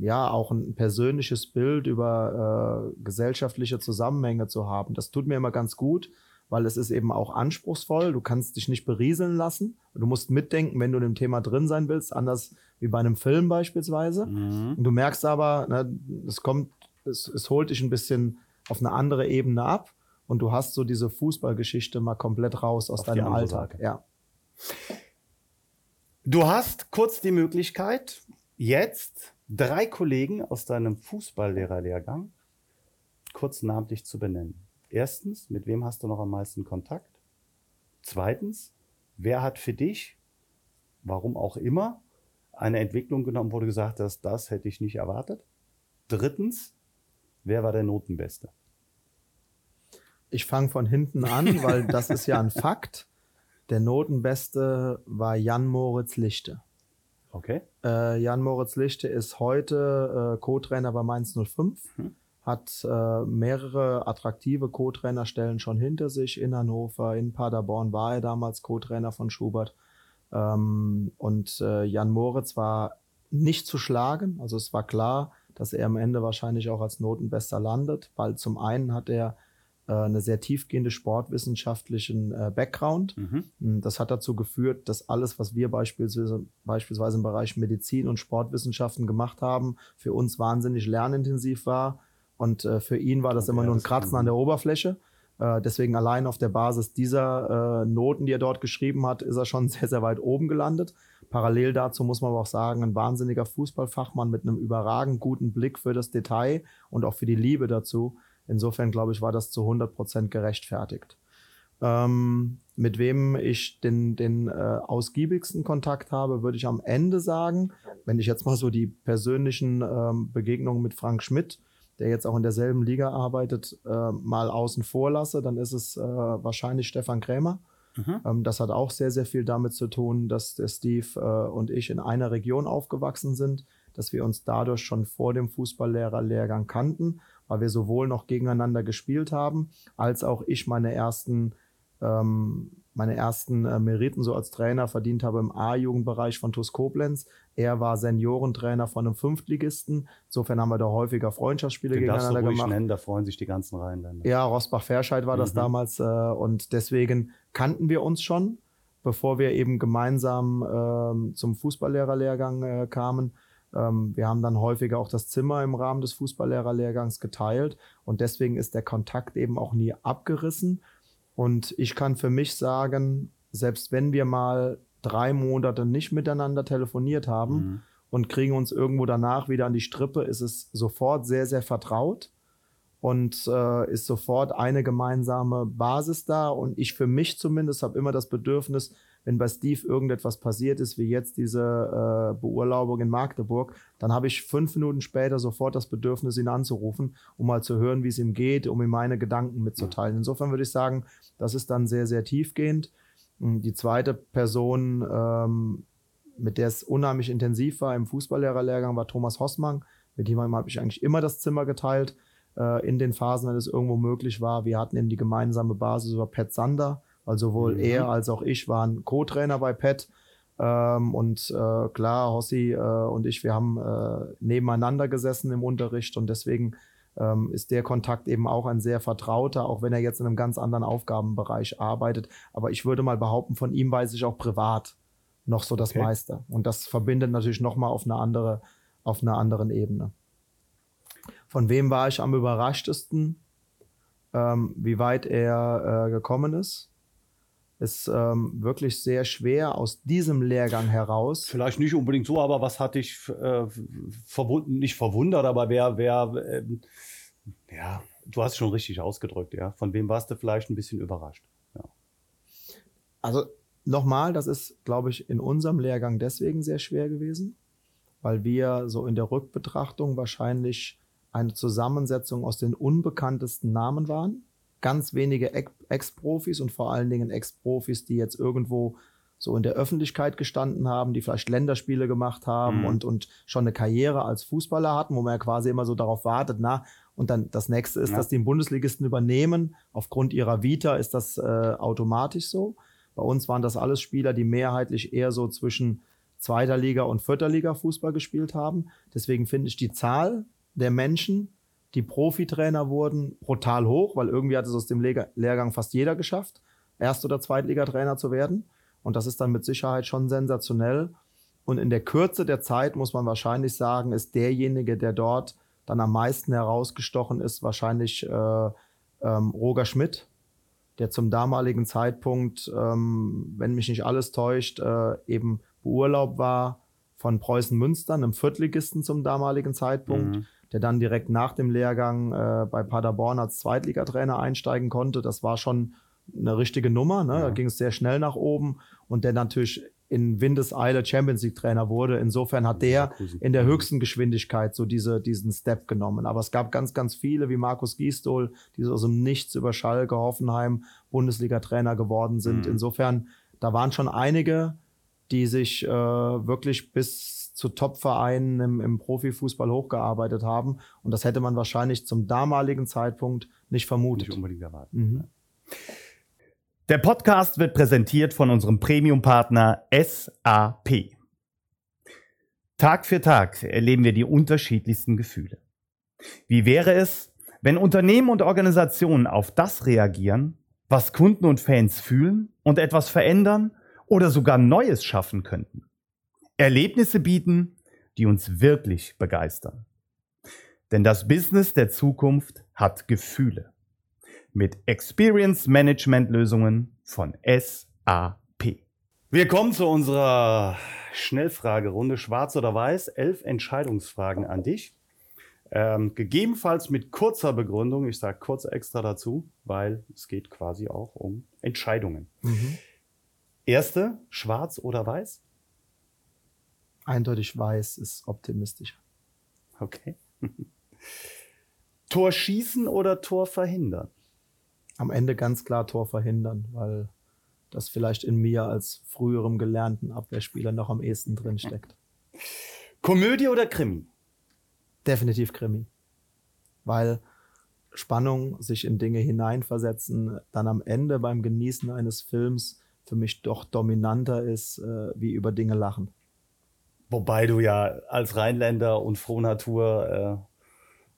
ja, auch ein persönliches Bild über äh, gesellschaftliche Zusammenhänge zu haben. Das tut mir immer ganz gut, weil es ist eben auch anspruchsvoll. Du kannst dich nicht berieseln lassen. Du musst mitdenken, wenn du in dem Thema drin sein willst, anders wie bei einem Film beispielsweise. Mhm. Und du merkst aber, ne, es kommt, es, es holt dich ein bisschen auf eine andere Ebene ab und du hast so diese Fußballgeschichte mal komplett raus aus auf deinem Alltag. Ja. Du hast kurz die Möglichkeit, jetzt drei Kollegen aus deinem Fußballlehrerlehrgang kurz namentlich zu benennen. Erstens, mit wem hast du noch am meisten Kontakt? Zweitens, wer hat für dich, warum auch immer, eine Entwicklung genommen, wo du gesagt hast, das hätte ich nicht erwartet? Drittens, wer war der Notenbeste? Ich fange von hinten an, weil das ist ja ein Fakt. Der Notenbeste war Jan Moritz Lichte. Okay. Äh, Jan Moritz Lichte ist heute äh, Co-Trainer bei Mainz 05. Mhm hat äh, mehrere attraktive Co-Trainerstellen schon hinter sich. In Hannover, in Paderborn war er damals Co-Trainer von Schubert. Ähm, und äh, Jan Moritz war nicht zu schlagen. Also es war klar, dass er am Ende wahrscheinlich auch als Notenbester landet, weil zum einen hat er eine sehr tiefgehende sportwissenschaftlichen äh, Background. Mhm. Hm, das hat dazu geführt, dass alles, was wir beispielsweise, beispielsweise im Bereich Medizin und Sportwissenschaften gemacht haben, für uns wahnsinnig lernintensiv war und äh, für ihn war das okay, immer nur ein Kratzen an der Oberfläche. Äh, deswegen allein auf der Basis dieser äh, Noten, die er dort geschrieben hat, ist er schon sehr, sehr weit oben gelandet. Parallel dazu muss man aber auch sagen, ein wahnsinniger Fußballfachmann mit einem überragend guten Blick für das Detail und auch für die Liebe dazu. Insofern, glaube ich, war das zu 100 Prozent gerechtfertigt. Ähm, mit wem ich den, den äh, ausgiebigsten Kontakt habe, würde ich am Ende sagen, wenn ich jetzt mal so die persönlichen ähm, Begegnungen mit Frank Schmidt der jetzt auch in derselben Liga arbeitet, äh, mal außen vor lasse, dann ist es äh, wahrscheinlich Stefan Krämer. Mhm. Ähm, das hat auch sehr, sehr viel damit zu tun, dass der Steve äh, und ich in einer Region aufgewachsen sind, dass wir uns dadurch schon vor dem Fußballlehrerlehrgang kannten, weil wir sowohl noch gegeneinander gespielt haben, als auch ich meine ersten ähm, meine ersten äh, Meriten so als Trainer verdient habe im A-Jugendbereich von TuS Koblenz. Er war Seniorentrainer von einem Fünftligisten. Insofern haben wir da häufiger Freundschaftsspiele Den gegeneinander du gemacht. Nennen, da freuen sich die ganzen Reihen dann. Ja, Rosbach-Ferscheid war mhm. das damals äh, und deswegen kannten wir uns schon, bevor wir eben gemeinsam äh, zum Fußballlehrerlehrgang äh, kamen. Ähm, wir haben dann häufiger auch das Zimmer im Rahmen des Fußballlehrerlehrgangs geteilt und deswegen ist der Kontakt eben auch nie abgerissen. Und ich kann für mich sagen, selbst wenn wir mal drei Monate nicht miteinander telefoniert haben mhm. und kriegen uns irgendwo danach wieder an die Strippe, ist es sofort sehr, sehr vertraut und äh, ist sofort eine gemeinsame Basis da. Und ich für mich zumindest habe immer das Bedürfnis, wenn bei Steve irgendetwas passiert ist, wie jetzt diese äh, Beurlaubung in Magdeburg, dann habe ich fünf Minuten später sofort das Bedürfnis, ihn anzurufen, um mal zu hören, wie es ihm geht, um ihm meine Gedanken mitzuteilen. Insofern würde ich sagen, das ist dann sehr, sehr tiefgehend. Die zweite Person, ähm, mit der es unheimlich intensiv war im Fußballlehrerlehrgang, war Thomas Hossmann. Mit ihm habe ich eigentlich immer das Zimmer geteilt äh, in den Phasen, wenn es irgendwo möglich war. Wir hatten eben die gemeinsame Basis über Pat Sander, weil sowohl mhm. er als auch ich waren Co-Trainer bei Pat. Ähm, und äh, klar, Hossi äh, und ich, wir haben äh, nebeneinander gesessen im Unterricht und deswegen ähm, ist der Kontakt eben auch ein sehr vertrauter, auch wenn er jetzt in einem ganz anderen Aufgabenbereich arbeitet. Aber ich würde mal behaupten, von ihm weiß ich auch privat noch so das okay. meiste. Und das verbindet natürlich nochmal auf eine andere, auf einer anderen Ebene. Von wem war ich am überraschtesten? Ähm, wie weit er äh, gekommen ist ist ähm, wirklich sehr schwer aus diesem Lehrgang heraus. Vielleicht nicht unbedingt so, aber was hat dich äh, verwund nicht verwundert, aber wer, wer, äh, ja, du hast es schon richtig ausgedrückt, ja. Von wem warst du vielleicht ein bisschen überrascht? Ja. Also nochmal, das ist, glaube ich, in unserem Lehrgang deswegen sehr schwer gewesen, weil wir so in der Rückbetrachtung wahrscheinlich eine Zusammensetzung aus den unbekanntesten Namen waren ganz wenige Ex-Profis und vor allen Dingen Ex-Profis, die jetzt irgendwo so in der Öffentlichkeit gestanden haben, die vielleicht Länderspiele gemacht haben mhm. und, und schon eine Karriere als Fußballer hatten, wo man ja quasi immer so darauf wartet, na, und dann das nächste ist, ja. dass die Bundesligisten übernehmen. Aufgrund ihrer Vita ist das äh, automatisch so. Bei uns waren das alles Spieler, die mehrheitlich eher so zwischen zweiter Liga und vierter Liga Fußball gespielt haben. Deswegen finde ich die Zahl der Menschen, die Profitrainer wurden, brutal hoch, weil irgendwie hat es aus dem Lehrgang fast jeder geschafft, Erst- oder Zweitligatrainer zu werden. Und das ist dann mit Sicherheit schon sensationell. Und in der Kürze der Zeit muss man wahrscheinlich sagen, ist derjenige, der dort dann am meisten herausgestochen ist, wahrscheinlich äh, ähm, Roger Schmidt, der zum damaligen Zeitpunkt, ähm, wenn mich nicht alles täuscht, äh, eben beurlaubt war von Preußen Münster, einem Viertligisten zum damaligen Zeitpunkt. Mhm der dann direkt nach dem Lehrgang äh, bei Paderborn als Zweitligatrainer einsteigen konnte. Das war schon eine richtige Nummer. Ne? Ja. Da ging es sehr schnell nach oben und der natürlich in Windeseile Champions League Trainer wurde. Insofern hat der in der höchsten Geschwindigkeit so diese, diesen Step genommen. Aber es gab ganz, ganz viele wie Markus Giestol, die so aus dem Nichts über Schalke, Hoffenheim Bundesliga Trainer geworden sind. Mhm. Insofern, da waren schon einige, die sich äh, wirklich bis zu Top-Vereinen im, im Profifußball hochgearbeitet haben. Und das hätte man wahrscheinlich zum damaligen Zeitpunkt nicht vermutet. Nicht unbedingt erwarten. Mhm. Der Podcast wird präsentiert von unserem Premium-Partner SAP. Tag für Tag erleben wir die unterschiedlichsten Gefühle. Wie wäre es, wenn Unternehmen und Organisationen auf das reagieren, was Kunden und Fans fühlen und etwas verändern oder sogar Neues schaffen könnten? Erlebnisse bieten, die uns wirklich begeistern. Denn das Business der Zukunft hat Gefühle mit Experience Management Lösungen von SAP. Wir kommen zu unserer Schnellfragerunde Schwarz oder Weiß. Elf Entscheidungsfragen an dich. Ähm, gegebenenfalls mit kurzer Begründung. Ich sage kurz extra dazu, weil es geht quasi auch um Entscheidungen. Mhm. Erste, schwarz oder weiß? Eindeutig weiß ist optimistischer. Okay. Tor schießen oder Tor verhindern? am Ende ganz klar Tor verhindern, weil das vielleicht in mir als früherem gelernten Abwehrspieler noch am ehesten drin steckt. Komödie oder Krimi? Definitiv Krimi. Weil Spannung, sich in Dinge hineinversetzen, dann am Ende beim Genießen eines Films für mich doch dominanter ist, äh, wie über Dinge lachen. Wobei du ja als Rheinländer und Frohnatur äh,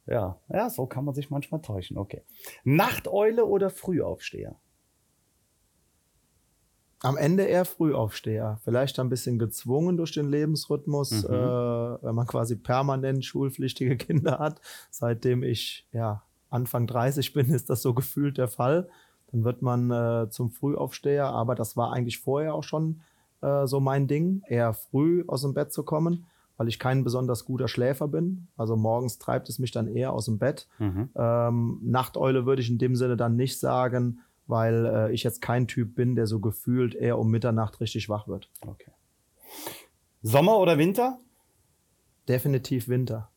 ja, ja, so kann man sich manchmal täuschen. Okay. Nachteule oder Frühaufsteher? Am Ende eher Frühaufsteher. Vielleicht ein bisschen gezwungen durch den Lebensrhythmus, mhm. äh, wenn man quasi permanent schulpflichtige Kinder hat. Seitdem ich ja, Anfang 30 bin, ist das so gefühlt der Fall. Dann wird man äh, zum Frühaufsteher, aber das war eigentlich vorher auch schon äh, so mein Ding, eher früh aus dem Bett zu kommen weil ich kein besonders guter Schläfer bin. Also morgens treibt es mich dann eher aus dem Bett. Mhm. Ähm, Nachteule würde ich in dem Sinne dann nicht sagen, weil äh, ich jetzt kein Typ bin, der so gefühlt eher um Mitternacht richtig wach wird. Okay. Sommer oder Winter? Definitiv Winter.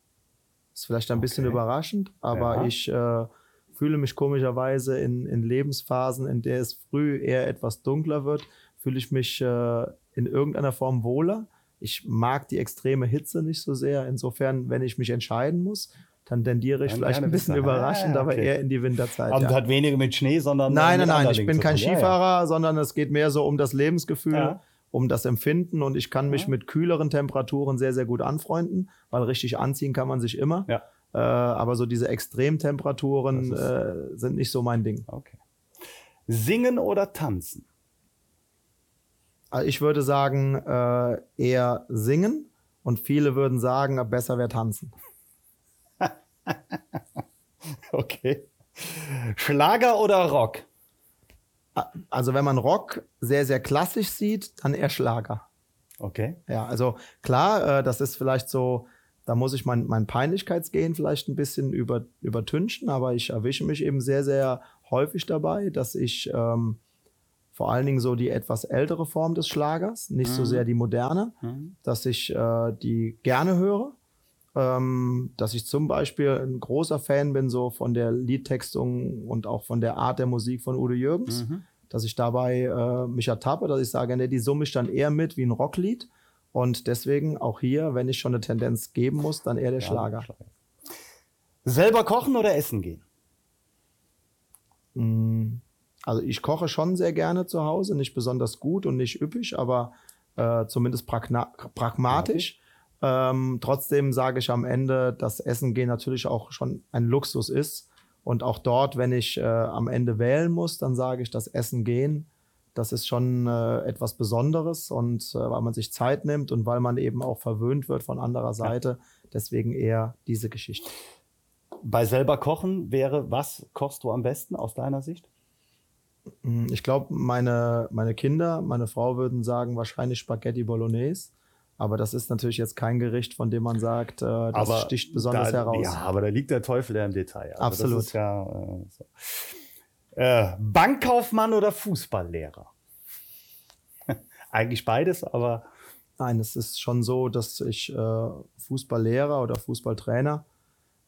Ist vielleicht ein okay. bisschen überraschend, aber ja. ich äh, fühle mich komischerweise in, in Lebensphasen, in der es früh eher etwas dunkler wird, fühle ich mich äh, in irgendeiner Form wohler. Ich mag die extreme Hitze nicht so sehr. Insofern, wenn ich mich entscheiden muss, dann tendiere ich dann vielleicht ein bisschen Winter. überraschend, ah, okay. aber eher in die Winterzeit. Aber ja. hat weniger mit Schnee, sondern. Nein, nein, nein, ich bin kein Skifahrer, ja, sondern es geht mehr so um das Lebensgefühl, um das Empfinden und ich kann mich mit kühleren Temperaturen sehr, sehr gut anfreunden, weil richtig anziehen kann man sich immer. Ja. Äh, aber so diese Extremtemperaturen äh, sind nicht so mein Ding. Okay. Singen oder tanzen? Also ich würde sagen, äh, eher singen und viele würden sagen, besser wäre tanzen. okay. Schlager oder Rock? Also wenn man Rock sehr, sehr klassisch sieht, dann eher Schlager. Okay. Ja, also klar, äh, das ist vielleicht so, da muss ich mein, mein Peinlichkeitsgehen vielleicht ein bisschen über, übertünchen, aber ich erwische mich eben sehr, sehr häufig dabei, dass ich ähm, vor allen Dingen so die etwas ältere Form des Schlagers, nicht mhm. so sehr die moderne, mhm. dass ich äh, die gerne höre. Ähm, dass ich zum Beispiel ein großer Fan bin, so von der Liedtextung und auch von der Art der Musik von Udo Jürgens, mhm. dass ich dabei äh, mich ertappe, dass ich sage, ne, die summe ich dann eher mit wie ein Rocklied. Und deswegen auch hier, wenn ich schon eine Tendenz geben muss, dann eher der ja, Schlager. Schlager. Selber kochen oder essen gehen? Mm. Also ich koche schon sehr gerne zu Hause, nicht besonders gut und nicht üppig, aber äh, zumindest pragmatisch. Ähm, trotzdem sage ich am Ende, dass Essen gehen natürlich auch schon ein Luxus ist. Und auch dort, wenn ich äh, am Ende wählen muss, dann sage ich, dass Essen gehen, das ist schon äh, etwas Besonderes und äh, weil man sich Zeit nimmt und weil man eben auch verwöhnt wird von anderer Seite. Deswegen eher diese Geschichte. Bei selber Kochen wäre, was kochst du am besten aus deiner Sicht? Hm, ich glaube, meine, meine Kinder, meine Frau würden sagen wahrscheinlich Spaghetti Bolognese. Aber das ist natürlich jetzt kein Gericht, von dem man sagt, äh, das aber sticht besonders da, heraus. Ja, aber da liegt der Teufel ja im Detail. Also Absolut. Ja, äh, so. äh, Bankkaufmann oder Fußballlehrer? Eigentlich beides, aber. Nein, es ist schon so, dass ich äh, Fußballlehrer oder Fußballtrainer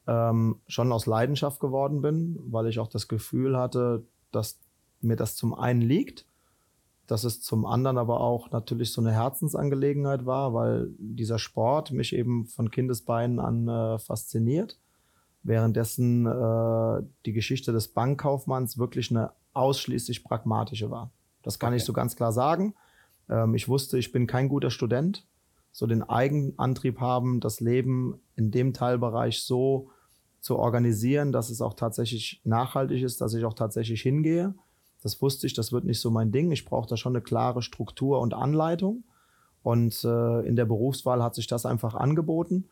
ähm, schon aus Leidenschaft geworden bin, weil ich auch das Gefühl hatte, dass mir das zum einen liegt dass es zum anderen aber auch natürlich so eine Herzensangelegenheit war, weil dieser Sport mich eben von Kindesbeinen an äh, fasziniert. Währenddessen äh, die Geschichte des Bankkaufmanns wirklich eine ausschließlich pragmatische war. Das kann okay. ich so ganz klar sagen. Ähm, ich wusste, ich bin kein guter Student. So den Eigenantrieb haben, das Leben in dem Teilbereich so zu organisieren, dass es auch tatsächlich nachhaltig ist, dass ich auch tatsächlich hingehe. Das wusste ich, das wird nicht so mein Ding. Ich brauche da schon eine klare Struktur und Anleitung. Und äh, in der Berufswahl hat sich das einfach angeboten.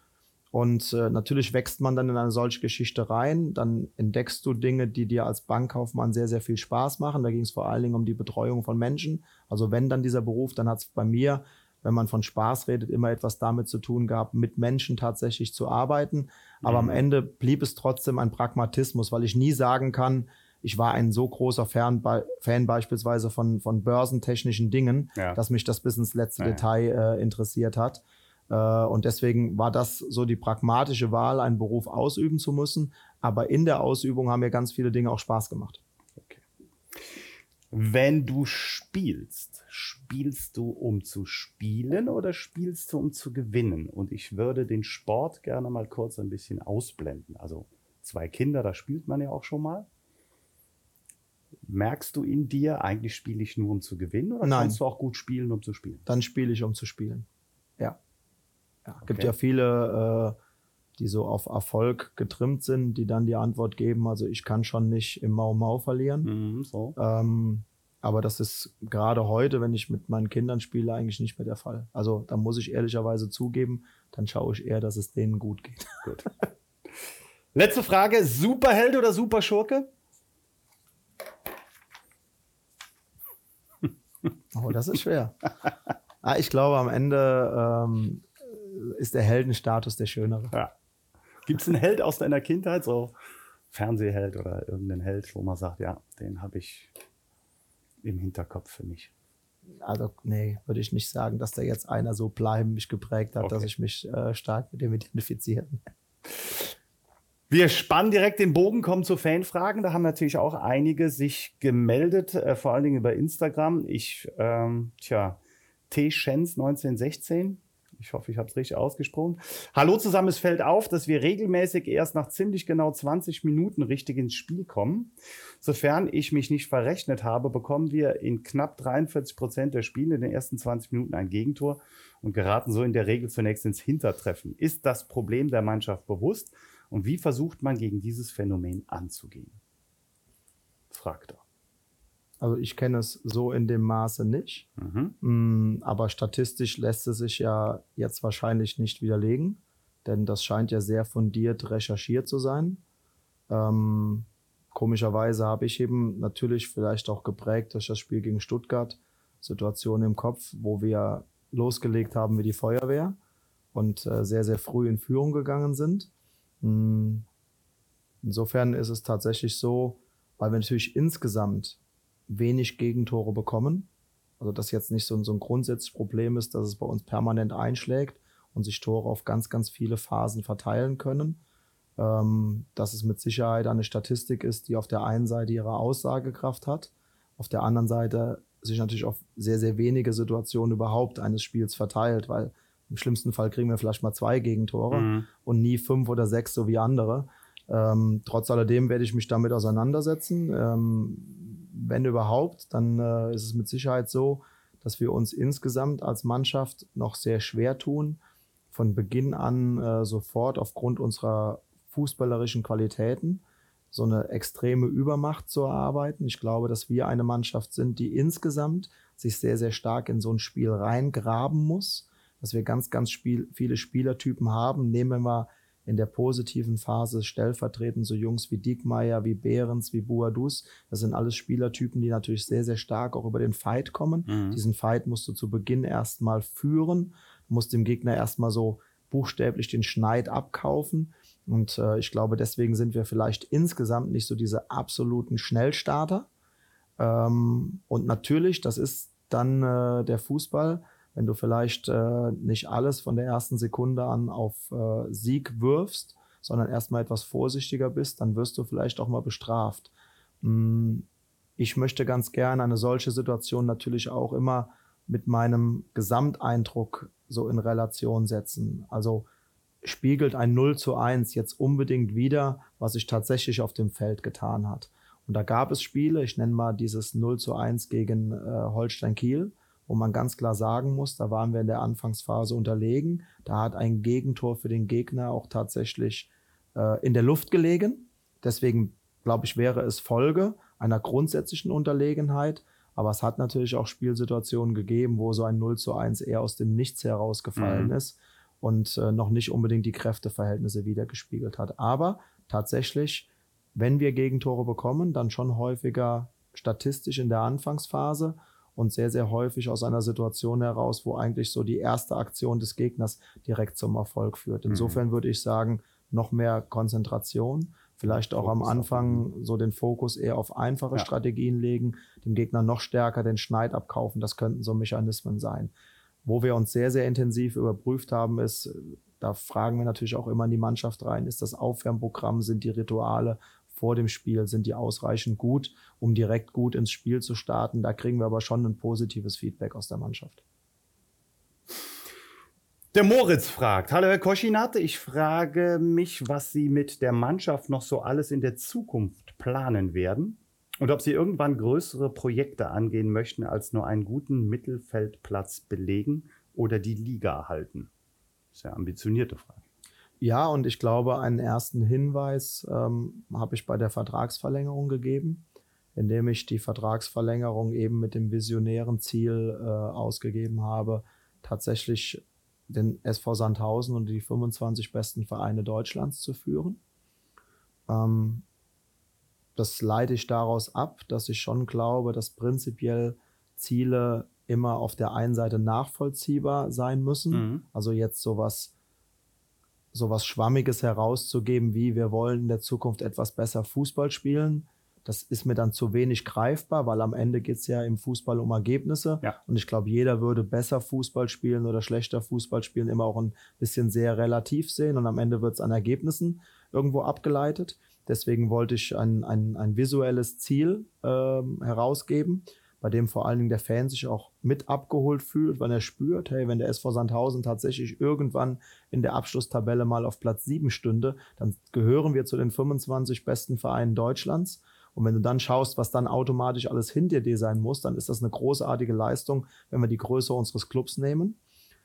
Und äh, natürlich wächst man dann in eine solche Geschichte rein. Dann entdeckst du Dinge, die dir als Bankkaufmann sehr, sehr viel Spaß machen. Da ging es vor allen Dingen um die Betreuung von Menschen. Also wenn dann dieser Beruf, dann hat es bei mir, wenn man von Spaß redet, immer etwas damit zu tun gehabt, mit Menschen tatsächlich zu arbeiten. Aber mhm. am Ende blieb es trotzdem ein Pragmatismus, weil ich nie sagen kann, ich war ein so großer Fan, Fan beispielsweise von, von börsentechnischen Dingen, ja. dass mich das bis ins letzte ja, Detail äh, interessiert hat. Äh, und deswegen war das so die pragmatische Wahl, einen Beruf ausüben zu müssen. Aber in der Ausübung haben mir ganz viele Dinge auch Spaß gemacht. Okay. Wenn du spielst, spielst du, um zu spielen oder spielst du, um zu gewinnen? Und ich würde den Sport gerne mal kurz ein bisschen ausblenden. Also zwei Kinder, da spielt man ja auch schon mal merkst du in dir, eigentlich spiele ich nur, um zu gewinnen oder Nein. kannst du auch gut spielen, um zu spielen? Dann spiele ich, um zu spielen. Ja. ja. Okay. Gibt ja viele, äh, die so auf Erfolg getrimmt sind, die dann die Antwort geben, also ich kann schon nicht im Mau Mau verlieren. Mhm, so. ähm, aber das ist gerade heute, wenn ich mit meinen Kindern spiele, eigentlich nicht mehr der Fall. Also da muss ich ehrlicherweise zugeben, dann schaue ich eher, dass es denen gut geht. Gut. Letzte Frage: Superheld oder Superschurke? Oh, das ist schwer. ah, ich glaube, am Ende ähm, ist der Heldenstatus der schönere. Ja. Gibt es einen Held aus deiner Kindheit, so Fernsehheld oder irgendeinen Held, wo man sagt, ja, den habe ich im Hinterkopf für mich? Also, nee, würde ich nicht sagen, dass da jetzt einer so bleiben mich geprägt hat, okay. dass ich mich äh, stark mit dem identifiziere. Wir spannen direkt den Bogen, kommen zu Fanfragen. Da haben natürlich auch einige sich gemeldet, äh, vor allen Dingen über Instagram. Ich, ähm, tja, T. Schens 1916. Ich hoffe, ich habe es richtig ausgesprochen. Hallo zusammen, es fällt auf, dass wir regelmäßig erst nach ziemlich genau 20 Minuten richtig ins Spiel kommen. Sofern ich mich nicht verrechnet habe, bekommen wir in knapp 43 Prozent der Spiele in den ersten 20 Minuten ein Gegentor und geraten so in der Regel zunächst ins Hintertreffen. Ist das Problem der Mannschaft bewusst? Und wie versucht man gegen dieses Phänomen anzugehen? Fragt er. Also ich kenne es so in dem Maße nicht, mhm. Mm, aber statistisch lässt es sich ja jetzt wahrscheinlich nicht widerlegen, denn das scheint ja sehr fundiert recherchiert zu sein. Ähm, komischerweise habe ich eben natürlich vielleicht auch geprägt durch das Spiel gegen Stuttgart Situationen im Kopf, wo wir losgelegt haben wie die Feuerwehr und äh, sehr, sehr früh in Führung gegangen sind. Hm. Insofern ist es tatsächlich so, weil wir natürlich insgesamt wenig Gegentore bekommen. Also das jetzt nicht so, so ein grundsätzliches Problem ist, dass es bei uns permanent einschlägt und sich Tore auf ganz, ganz viele Phasen verteilen können. Ähm, dass es mit Sicherheit eine Statistik ist, die auf der einen Seite ihre Aussagekraft hat, auf der anderen Seite sich natürlich auf sehr, sehr wenige Situationen überhaupt eines Spiels verteilt, weil im schlimmsten Fall kriegen wir vielleicht mal zwei Gegentore mhm. und nie fünf oder sechs, so wie andere. Ähm, trotz alledem werde ich mich damit auseinandersetzen. Ähm, wenn überhaupt, dann äh, ist es mit Sicherheit so, dass wir uns insgesamt als Mannschaft noch sehr schwer tun, von Beginn an äh, sofort aufgrund unserer fußballerischen Qualitäten so eine extreme Übermacht zu erarbeiten. Ich glaube, dass wir eine Mannschaft sind, die insgesamt sich sehr, sehr stark in so ein Spiel reingraben muss dass wir ganz, ganz Spiel, viele Spielertypen haben. Nehmen wir in der positiven Phase stellvertretend so Jungs wie Diekmeyer, wie Behrens, wie Buadus. Das sind alles Spielertypen, die natürlich sehr, sehr stark auch über den Fight kommen. Mhm. Diesen Fight musst du zu Beginn erstmal führen. musst dem Gegner erstmal so buchstäblich den Schneid abkaufen. Und äh, ich glaube, deswegen sind wir vielleicht insgesamt nicht so diese absoluten Schnellstarter. Ähm, und natürlich, das ist dann äh, der Fußball, wenn du vielleicht äh, nicht alles von der ersten Sekunde an auf äh, Sieg wirfst, sondern erstmal etwas vorsichtiger bist, dann wirst du vielleicht auch mal bestraft. Mm, ich möchte ganz gerne eine solche Situation natürlich auch immer mit meinem Gesamteindruck so in Relation setzen. Also spiegelt ein 0 zu 1 jetzt unbedingt wieder, was sich tatsächlich auf dem Feld getan hat. Und da gab es Spiele, ich nenne mal dieses 0 zu 1 gegen äh, Holstein Kiel, wo man ganz klar sagen muss, da waren wir in der Anfangsphase unterlegen. Da hat ein Gegentor für den Gegner auch tatsächlich äh, in der Luft gelegen. Deswegen glaube ich, wäre es Folge einer grundsätzlichen Unterlegenheit. Aber es hat natürlich auch Spielsituationen gegeben, wo so ein 0 zu 1 eher aus dem Nichts herausgefallen mhm. ist und äh, noch nicht unbedingt die Kräfteverhältnisse wiedergespiegelt hat. Aber tatsächlich, wenn wir Gegentore bekommen, dann schon häufiger statistisch in der Anfangsphase und sehr, sehr häufig aus einer Situation heraus, wo eigentlich so die erste Aktion des Gegners direkt zum Erfolg führt. Mhm. Insofern würde ich sagen, noch mehr Konzentration, vielleicht auch Fokus am Anfang so den Fokus eher auf einfache ja. Strategien legen, dem Gegner noch stärker den Schneid abkaufen. Das könnten so Mechanismen sein. Wo wir uns sehr, sehr intensiv überprüft haben, ist, da fragen wir natürlich auch immer in die Mannschaft rein, ist das Aufwärmprogramm, sind die Rituale vor dem Spiel, sind die ausreichend gut, um direkt gut ins Spiel zu starten. Da kriegen wir aber schon ein positives Feedback aus der Mannschaft. Der Moritz fragt, hallo Herr Koschinat, ich frage mich, was Sie mit der Mannschaft noch so alles in der Zukunft planen werden und ob Sie irgendwann größere Projekte angehen möchten, als nur einen guten Mittelfeldplatz belegen oder die Liga ja eine ambitionierte Frage. Ja, und ich glaube, einen ersten Hinweis ähm, habe ich bei der Vertragsverlängerung gegeben, indem ich die Vertragsverlängerung eben mit dem visionären Ziel äh, ausgegeben habe, tatsächlich den SV Sandhausen und die 25 besten Vereine Deutschlands zu führen. Ähm, das leite ich daraus ab, dass ich schon glaube, dass prinzipiell Ziele immer auf der einen Seite nachvollziehbar sein müssen. Mhm. Also jetzt sowas, sowas Schwammiges herauszugeben, wie wir wollen in der Zukunft etwas besser Fußball spielen, das ist mir dann zu wenig greifbar, weil am Ende geht es ja im Fußball um Ergebnisse. Ja. Und ich glaube, jeder würde besser Fußball spielen oder schlechter Fußball spielen immer auch ein bisschen sehr relativ sehen. Und am Ende wird es an Ergebnissen irgendwo abgeleitet. Deswegen wollte ich ein, ein, ein visuelles Ziel äh, herausgeben, bei dem vor allen Dingen der Fan sich auch mit abgeholt fühlt, wenn er spürt, hey, wenn der SV Sandhausen tatsächlich irgendwann in der Abschlusstabelle mal auf Platz 7 stünde, dann gehören wir zu den 25 besten Vereinen Deutschlands. Und wenn du dann schaust, was dann automatisch alles hinter dir sein muss, dann ist das eine großartige Leistung, wenn wir die Größe unseres Clubs nehmen.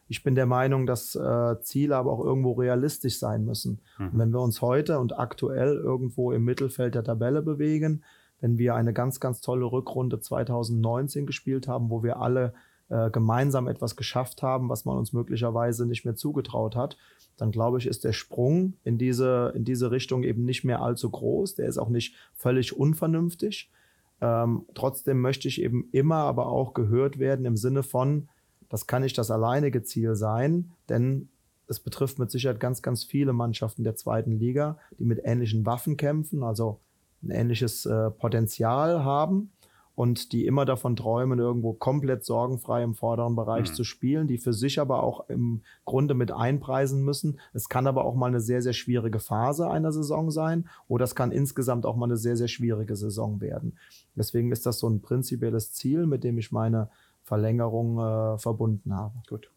Ich bin der Meinung, dass äh, Ziele aber auch irgendwo realistisch sein müssen. Mhm. Und wenn wir uns heute und aktuell irgendwo im Mittelfeld der Tabelle bewegen, wenn wir eine ganz, ganz tolle Rückrunde 2019 gespielt haben, wo wir alle äh, gemeinsam etwas geschafft haben, was man uns möglicherweise nicht mehr zugetraut hat, dann glaube ich, ist der Sprung in diese, in diese Richtung eben nicht mehr allzu groß. Der ist auch nicht völlig unvernünftig. Ähm, trotzdem möchte ich eben immer aber auch gehört werden im Sinne von, das kann nicht das alleinige Ziel sein, denn es betrifft mit Sicherheit ganz, ganz viele Mannschaften der zweiten Liga, die mit ähnlichen Waffen kämpfen, also ein ähnliches äh, Potenzial haben und die immer davon träumen, irgendwo komplett sorgenfrei im vorderen Bereich mhm. zu spielen, die für sich aber auch im Grunde mit einpreisen müssen. Es kann aber auch mal eine sehr, sehr schwierige Phase einer Saison sein oder es kann insgesamt auch mal eine sehr, sehr schwierige Saison werden. Deswegen ist das so ein prinzipielles Ziel, mit dem ich meine Verlängerung äh, verbunden habe. Gut.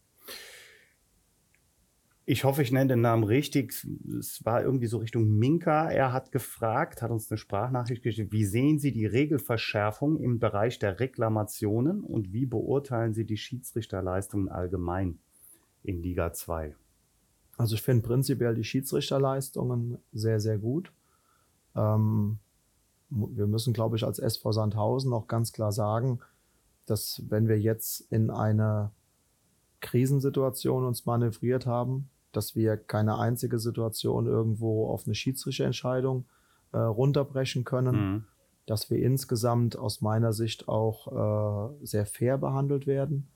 Ich hoffe, ich nenne den Namen richtig. Es war irgendwie so Richtung Minka. Er hat gefragt, hat uns eine Sprachnachricht geschickt. Wie sehen Sie die Regelverschärfung im Bereich der Reklamationen und wie beurteilen Sie die Schiedsrichterleistungen allgemein in Liga 2? Also ich finde prinzipiell die Schiedsrichterleistungen sehr, sehr gut. Ähm, wir müssen, glaube ich, als SV Sandhausen auch ganz klar sagen, dass wenn wir jetzt in eine Krisensituation uns manövriert haben, dass wir keine einzige Situation irgendwo auf eine Schiedsrichterentscheidung äh, runterbrechen können, mhm. dass wir insgesamt aus meiner Sicht auch äh, sehr fair behandelt werden,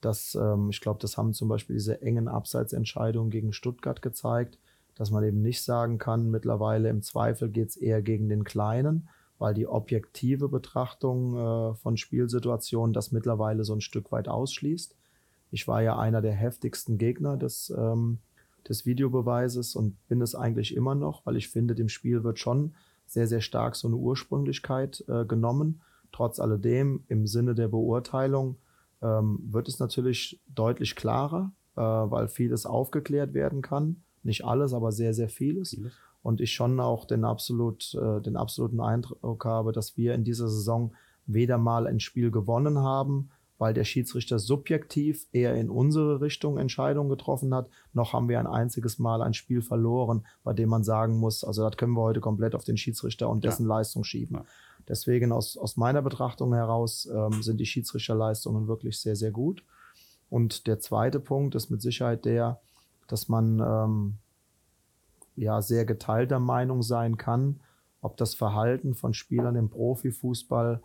dass ähm, ich glaube, das haben zum Beispiel diese engen Abseitsentscheidungen gegen Stuttgart gezeigt, dass man eben nicht sagen kann, mittlerweile im Zweifel geht es eher gegen den Kleinen, weil die objektive Betrachtung äh, von Spielsituationen das mittlerweile so ein Stück weit ausschließt. Ich war ja einer der heftigsten Gegner des, ähm, des Videobeweises und bin es eigentlich immer noch, weil ich finde, dem Spiel wird schon sehr, sehr stark so eine Ursprünglichkeit äh, genommen. Trotz alledem, im Sinne der Beurteilung, ähm, wird es natürlich deutlich klarer, äh, weil vieles aufgeklärt werden kann. Nicht alles, aber sehr, sehr vieles. vieles. Und ich schon auch den, absolut, äh, den absoluten Eindruck habe, dass wir in dieser Saison weder mal ein Spiel gewonnen haben, weil der Schiedsrichter subjektiv eher in unsere Richtung Entscheidungen getroffen hat, noch haben wir ein einziges Mal ein Spiel verloren, bei dem man sagen muss, also das können wir heute komplett auf den Schiedsrichter und dessen ja. Leistung schieben. Ja. Deswegen aus, aus meiner Betrachtung heraus ähm, sind die Schiedsrichterleistungen wirklich sehr, sehr gut. Und der zweite Punkt ist mit Sicherheit der, dass man ähm, ja sehr geteilter Meinung sein kann, ob das Verhalten von Spielern im Profifußball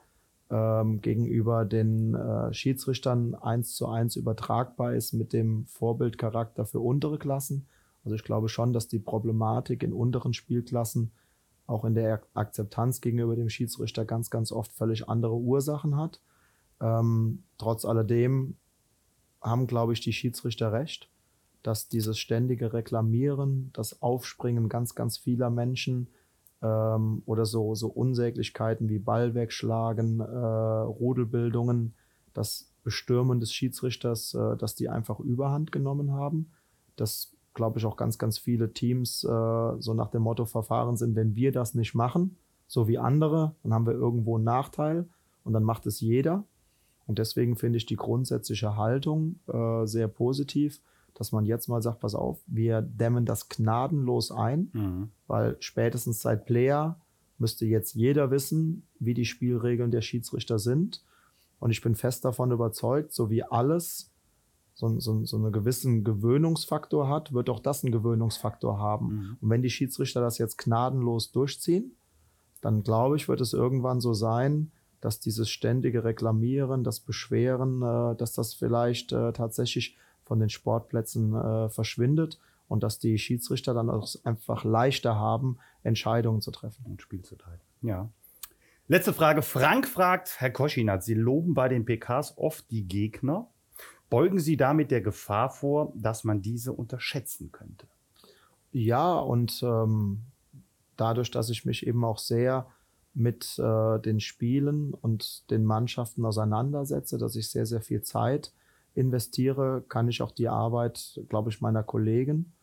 ähm, gegenüber den äh, Schiedsrichtern eins zu eins übertragbar ist mit dem Vorbildcharakter für untere Klassen. Also ich glaube schon, dass die Problematik in unteren Spielklassen auch in der Akzeptanz gegenüber dem Schiedsrichter ganz, ganz oft völlig andere Ursachen hat. Ähm, trotz alledem haben, glaube ich, die Schiedsrichter recht, dass dieses ständige Reklamieren, das Aufspringen ganz, ganz vieler Menschen ähm, oder so, so Unsäglichkeiten wie Ball wegschlagen, äh, Rudelbildungen, das Bestürmen des Schiedsrichters, äh, dass die einfach Überhand genommen haben. Das glaube ich auch ganz, ganz viele Teams äh, so nach dem Motto verfahren sind, wenn wir das nicht machen, so wie andere, dann haben wir irgendwo einen Nachteil und dann macht es jeder. Und deswegen finde ich die grundsätzliche Haltung äh, sehr positiv dass man jetzt mal sagt, pass auf, wir dämmen das gnadenlos ein, mhm. weil spätestens seit Player müsste jetzt jeder wissen, wie die Spielregeln der Schiedsrichter sind. Und ich bin fest davon überzeugt, so wie alles so, so, so einen gewissen Gewöhnungsfaktor hat, wird auch das einen Gewöhnungsfaktor haben. Mhm. Und wenn die Schiedsrichter das jetzt gnadenlos durchziehen, dann glaube ich, wird es irgendwann so sein, dass dieses ständige Reklamieren, das Beschweren, äh, dass das vielleicht äh, tatsächlich von den Sportplätzen äh, verschwindet und dass die Schiedsrichter dann auch einfach leichter haben, Entscheidungen zu treffen. Und Spiel zu teilen. Ja. Letzte Frage. Frank fragt, Herr Koschinat, Sie loben bei den PKs oft die Gegner. Beugen Sie damit der Gefahr vor, dass man diese unterschätzen könnte? Ja, und ähm, dadurch, dass ich mich eben auch sehr mit äh, den Spielen und den Mannschaften auseinandersetze, dass ich sehr, sehr viel Zeit investiere, kann ich auch die Arbeit, glaube ich, meiner Kollegen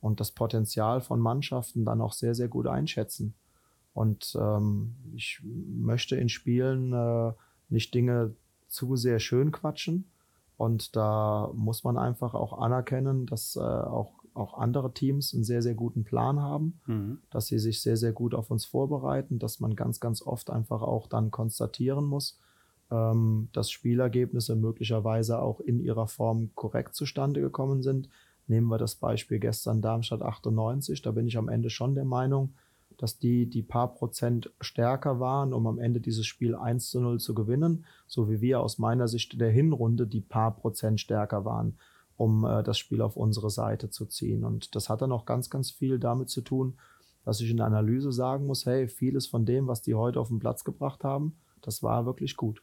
und das Potenzial von Mannschaften dann auch sehr, sehr gut einschätzen. Und ähm, ich möchte in Spielen äh, nicht Dinge zu sehr schön quatschen. Und da muss man einfach auch anerkennen, dass äh, auch, auch andere Teams einen sehr, sehr guten Plan haben, mhm. dass sie sich sehr, sehr gut auf uns vorbereiten, dass man ganz, ganz oft einfach auch dann konstatieren muss, dass Spielergebnisse möglicherweise auch in ihrer Form korrekt zustande gekommen sind. Nehmen wir das Beispiel gestern Darmstadt 98, da bin ich am Ende schon der Meinung, dass die die paar Prozent stärker waren, um am Ende dieses Spiel 1 zu 0 zu gewinnen, so wie wir aus meiner Sicht der Hinrunde die paar Prozent stärker waren, um äh, das Spiel auf unsere Seite zu ziehen. Und das hat dann auch ganz, ganz viel damit zu tun, dass ich in der Analyse sagen muss, hey, vieles von dem, was die heute auf den Platz gebracht haben, das war wirklich gut.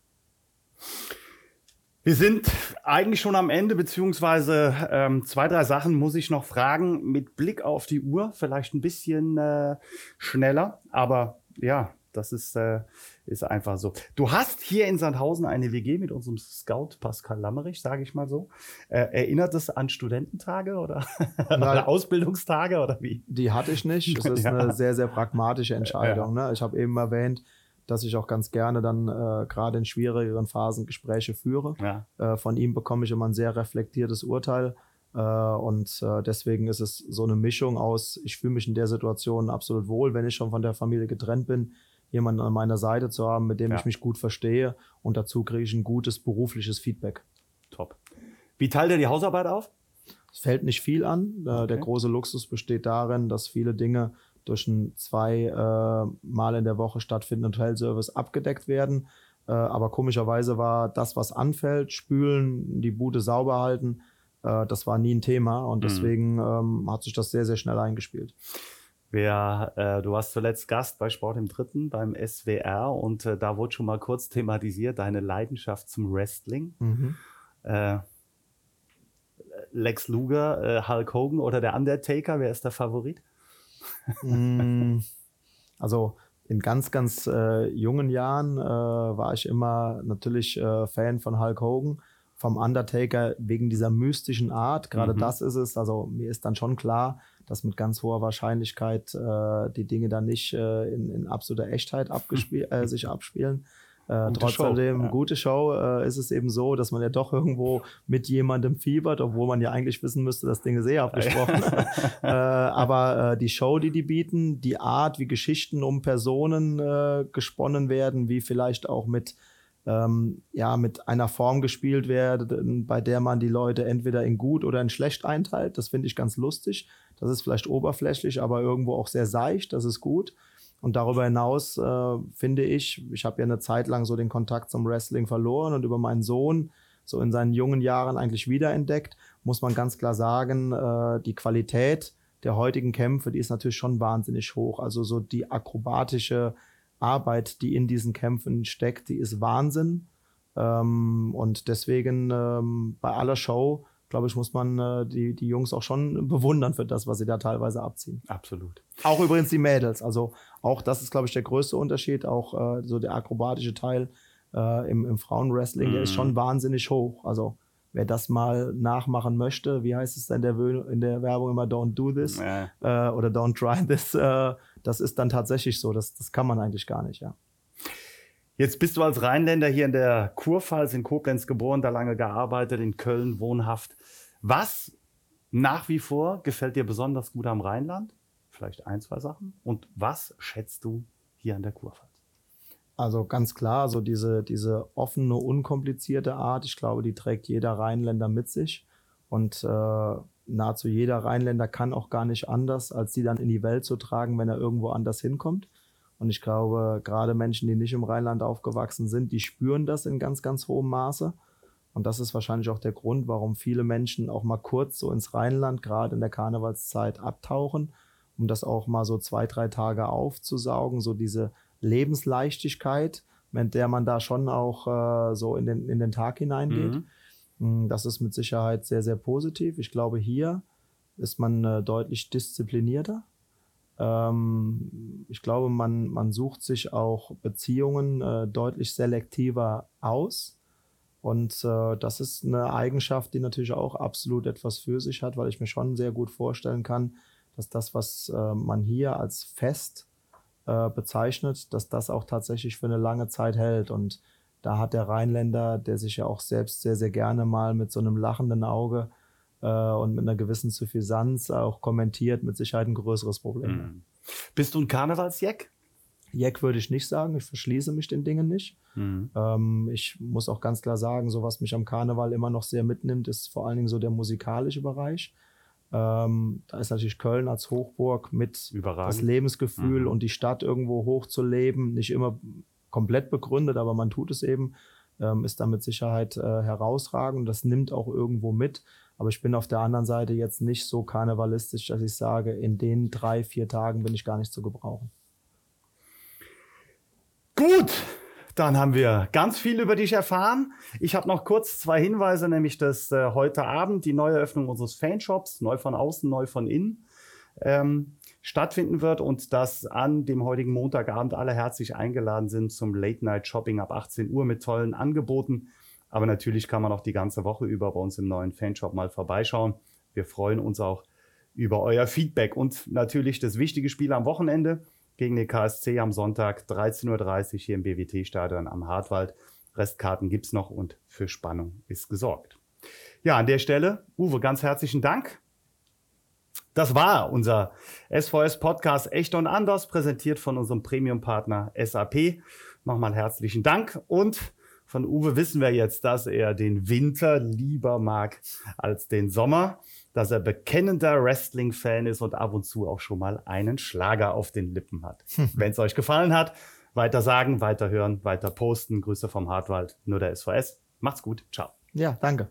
Wir sind eigentlich schon am Ende, beziehungsweise ähm, zwei, drei Sachen muss ich noch fragen. Mit Blick auf die Uhr, vielleicht ein bisschen äh, schneller, aber ja, das ist, äh, ist einfach so. Du hast hier in Sandhausen eine WG mit unserem Scout Pascal Lammerich, sage ich mal so. Äh, erinnert es an Studententage oder, oder Ausbildungstage oder wie? Die hatte ich nicht. Das ist ja. eine sehr, sehr pragmatische Entscheidung. Ja. Ne? Ich habe eben erwähnt, dass ich auch ganz gerne dann äh, gerade in schwierigeren Phasen Gespräche führe. Ja. Äh, von ihm bekomme ich immer ein sehr reflektiertes Urteil. Äh, und äh, deswegen ist es so eine Mischung aus, ich fühle mich in der Situation absolut wohl, wenn ich schon von der Familie getrennt bin, jemanden an meiner Seite zu haben, mit dem ja. ich mich gut verstehe. Und dazu kriege ich ein gutes berufliches Feedback. Top. Wie teilt er die Hausarbeit auf? Es fällt nicht viel an. Äh, okay. Der große Luxus besteht darin, dass viele Dinge durch einen zwei äh, Mal in der Woche stattfindenden Hotelservice abgedeckt werden. Äh, aber komischerweise war das, was anfällt, spülen, die Bude sauber halten, äh, das war nie ein Thema und mhm. deswegen ähm, hat sich das sehr, sehr schnell eingespielt. Wer, äh, du warst zuletzt Gast bei Sport im Dritten beim SWR und äh, da wurde schon mal kurz thematisiert deine Leidenschaft zum Wrestling. Mhm. Äh, Lex Luger, äh, Hulk Hogan oder der Undertaker, wer ist der Favorit? Mm, also in ganz, ganz äh, jungen Jahren äh, war ich immer natürlich äh, Fan von Hulk Hogan, vom Undertaker wegen dieser mystischen Art. Gerade mhm. das ist es. Also mir ist dann schon klar, dass mit ganz hoher Wahrscheinlichkeit äh, die Dinge dann nicht äh, in, in absoluter Echtheit äh, sich abspielen. Äh, trotzdem, Show, ja. gute Show äh, ist es eben so, dass man ja doch irgendwo mit jemandem fiebert, obwohl man ja eigentlich wissen müsste, das Ding ist eh abgesprochen. äh, aber äh, die Show, die die bieten, die Art, wie Geschichten um Personen äh, gesponnen werden, wie vielleicht auch mit ähm, ja, mit einer Form gespielt werden, bei der man die Leute entweder in gut oder in schlecht einteilt. Das finde ich ganz lustig. Das ist vielleicht oberflächlich, aber irgendwo auch sehr seicht. Das ist gut. Und darüber hinaus äh, finde ich, ich habe ja eine Zeit lang so den Kontakt zum Wrestling verloren und über meinen Sohn so in seinen jungen Jahren eigentlich wiederentdeckt, muss man ganz klar sagen, äh, die Qualität der heutigen Kämpfe, die ist natürlich schon wahnsinnig hoch. Also so die akrobatische Arbeit, die in diesen Kämpfen steckt, die ist Wahnsinn. Ähm, und deswegen ähm, bei aller Show glaube ich, muss man äh, die, die Jungs auch schon bewundern für das, was sie da teilweise abziehen. Absolut. Auch übrigens die Mädels. Also auch das ist, glaube ich, der größte Unterschied. Auch äh, so der akrobatische Teil äh, im, im Frauenwrestling, mhm. der ist mhm. schon wahnsinnig hoch. Also wer das mal nachmachen möchte, wie heißt es denn der, in der Werbung immer, don't do this ja. äh, oder don't try this, äh, das ist dann tatsächlich so. Das, das kann man eigentlich gar nicht, ja. Jetzt bist du als Rheinländer hier in der Kurpfalz in Koblenz geboren, da lange gearbeitet, in Köln wohnhaft. Was nach wie vor gefällt dir besonders gut am Rheinland? Vielleicht ein, zwei Sachen. Und was schätzt du hier an der Kurpfalz? Also ganz klar, so diese, diese offene, unkomplizierte Art, ich glaube, die trägt jeder Rheinländer mit sich. Und äh, nahezu jeder Rheinländer kann auch gar nicht anders, als sie dann in die Welt zu tragen, wenn er irgendwo anders hinkommt. Und ich glaube, gerade Menschen, die nicht im Rheinland aufgewachsen sind, die spüren das in ganz, ganz hohem Maße. Und das ist wahrscheinlich auch der Grund, warum viele Menschen auch mal kurz so ins Rheinland, gerade in der Karnevalszeit, abtauchen, um das auch mal so zwei, drei Tage aufzusaugen, so diese Lebensleichtigkeit, mit der man da schon auch äh, so in den, in den Tag hineingeht. Mhm. Mm, das ist mit Sicherheit sehr, sehr positiv. Ich glaube, hier ist man äh, deutlich disziplinierter. Ähm, ich glaube, man, man sucht sich auch Beziehungen äh, deutlich selektiver aus. Und äh, das ist eine Eigenschaft, die natürlich auch absolut etwas für sich hat, weil ich mir schon sehr gut vorstellen kann, dass das, was äh, man hier als fest äh, bezeichnet, dass das auch tatsächlich für eine lange Zeit hält. Und da hat der Rheinländer, der sich ja auch selbst sehr, sehr gerne mal mit so einem lachenden Auge äh, und mit einer gewissen Suffisanz auch kommentiert, mit Sicherheit ein größeres Problem. Mhm. Bist du ein Karnevalsjack? Jack würde ich nicht sagen, ich verschließe mich den Dingen nicht. Mhm. Ähm, ich muss auch ganz klar sagen, so was mich am Karneval immer noch sehr mitnimmt, ist vor allen Dingen so der musikalische Bereich. Ähm, da ist natürlich Köln als Hochburg mit das Lebensgefühl mhm. und die Stadt irgendwo hochzuleben, nicht immer komplett begründet, aber man tut es eben, ähm, ist da mit Sicherheit äh, herausragend. Das nimmt auch irgendwo mit. Aber ich bin auf der anderen Seite jetzt nicht so karnevalistisch, dass ich sage, in den drei, vier Tagen bin ich gar nicht zu gebrauchen. Gut, dann haben wir ganz viel über dich erfahren. Ich habe noch kurz zwei Hinweise, nämlich dass äh, heute Abend die neue Eröffnung unseres Fanshops, neu von außen, neu von innen, ähm, stattfinden wird und dass an dem heutigen Montagabend alle herzlich eingeladen sind zum Late Night Shopping ab 18 Uhr mit tollen Angeboten. Aber natürlich kann man auch die ganze Woche über bei uns im neuen Fanshop mal vorbeischauen. Wir freuen uns auch über euer Feedback und natürlich das wichtige Spiel am Wochenende gegen den KSC am Sonntag 13.30 Uhr hier im BWT-Stadion am Hartwald. Restkarten gibt's noch und für Spannung ist gesorgt. Ja, an der Stelle, Uwe, ganz herzlichen Dank. Das war unser SVS-Podcast Echt und Anders, präsentiert von unserem Premium-Partner SAP. Nochmal herzlichen Dank und von Uwe wissen wir jetzt, dass er den Winter lieber mag als den Sommer dass er bekennender Wrestling-Fan ist und ab und zu auch schon mal einen Schlager auf den Lippen hat. Wenn es euch gefallen hat, weiter sagen, weiter hören, weiter posten. Grüße vom Hartwald, nur der SVS. Macht's gut. Ciao. Ja, danke.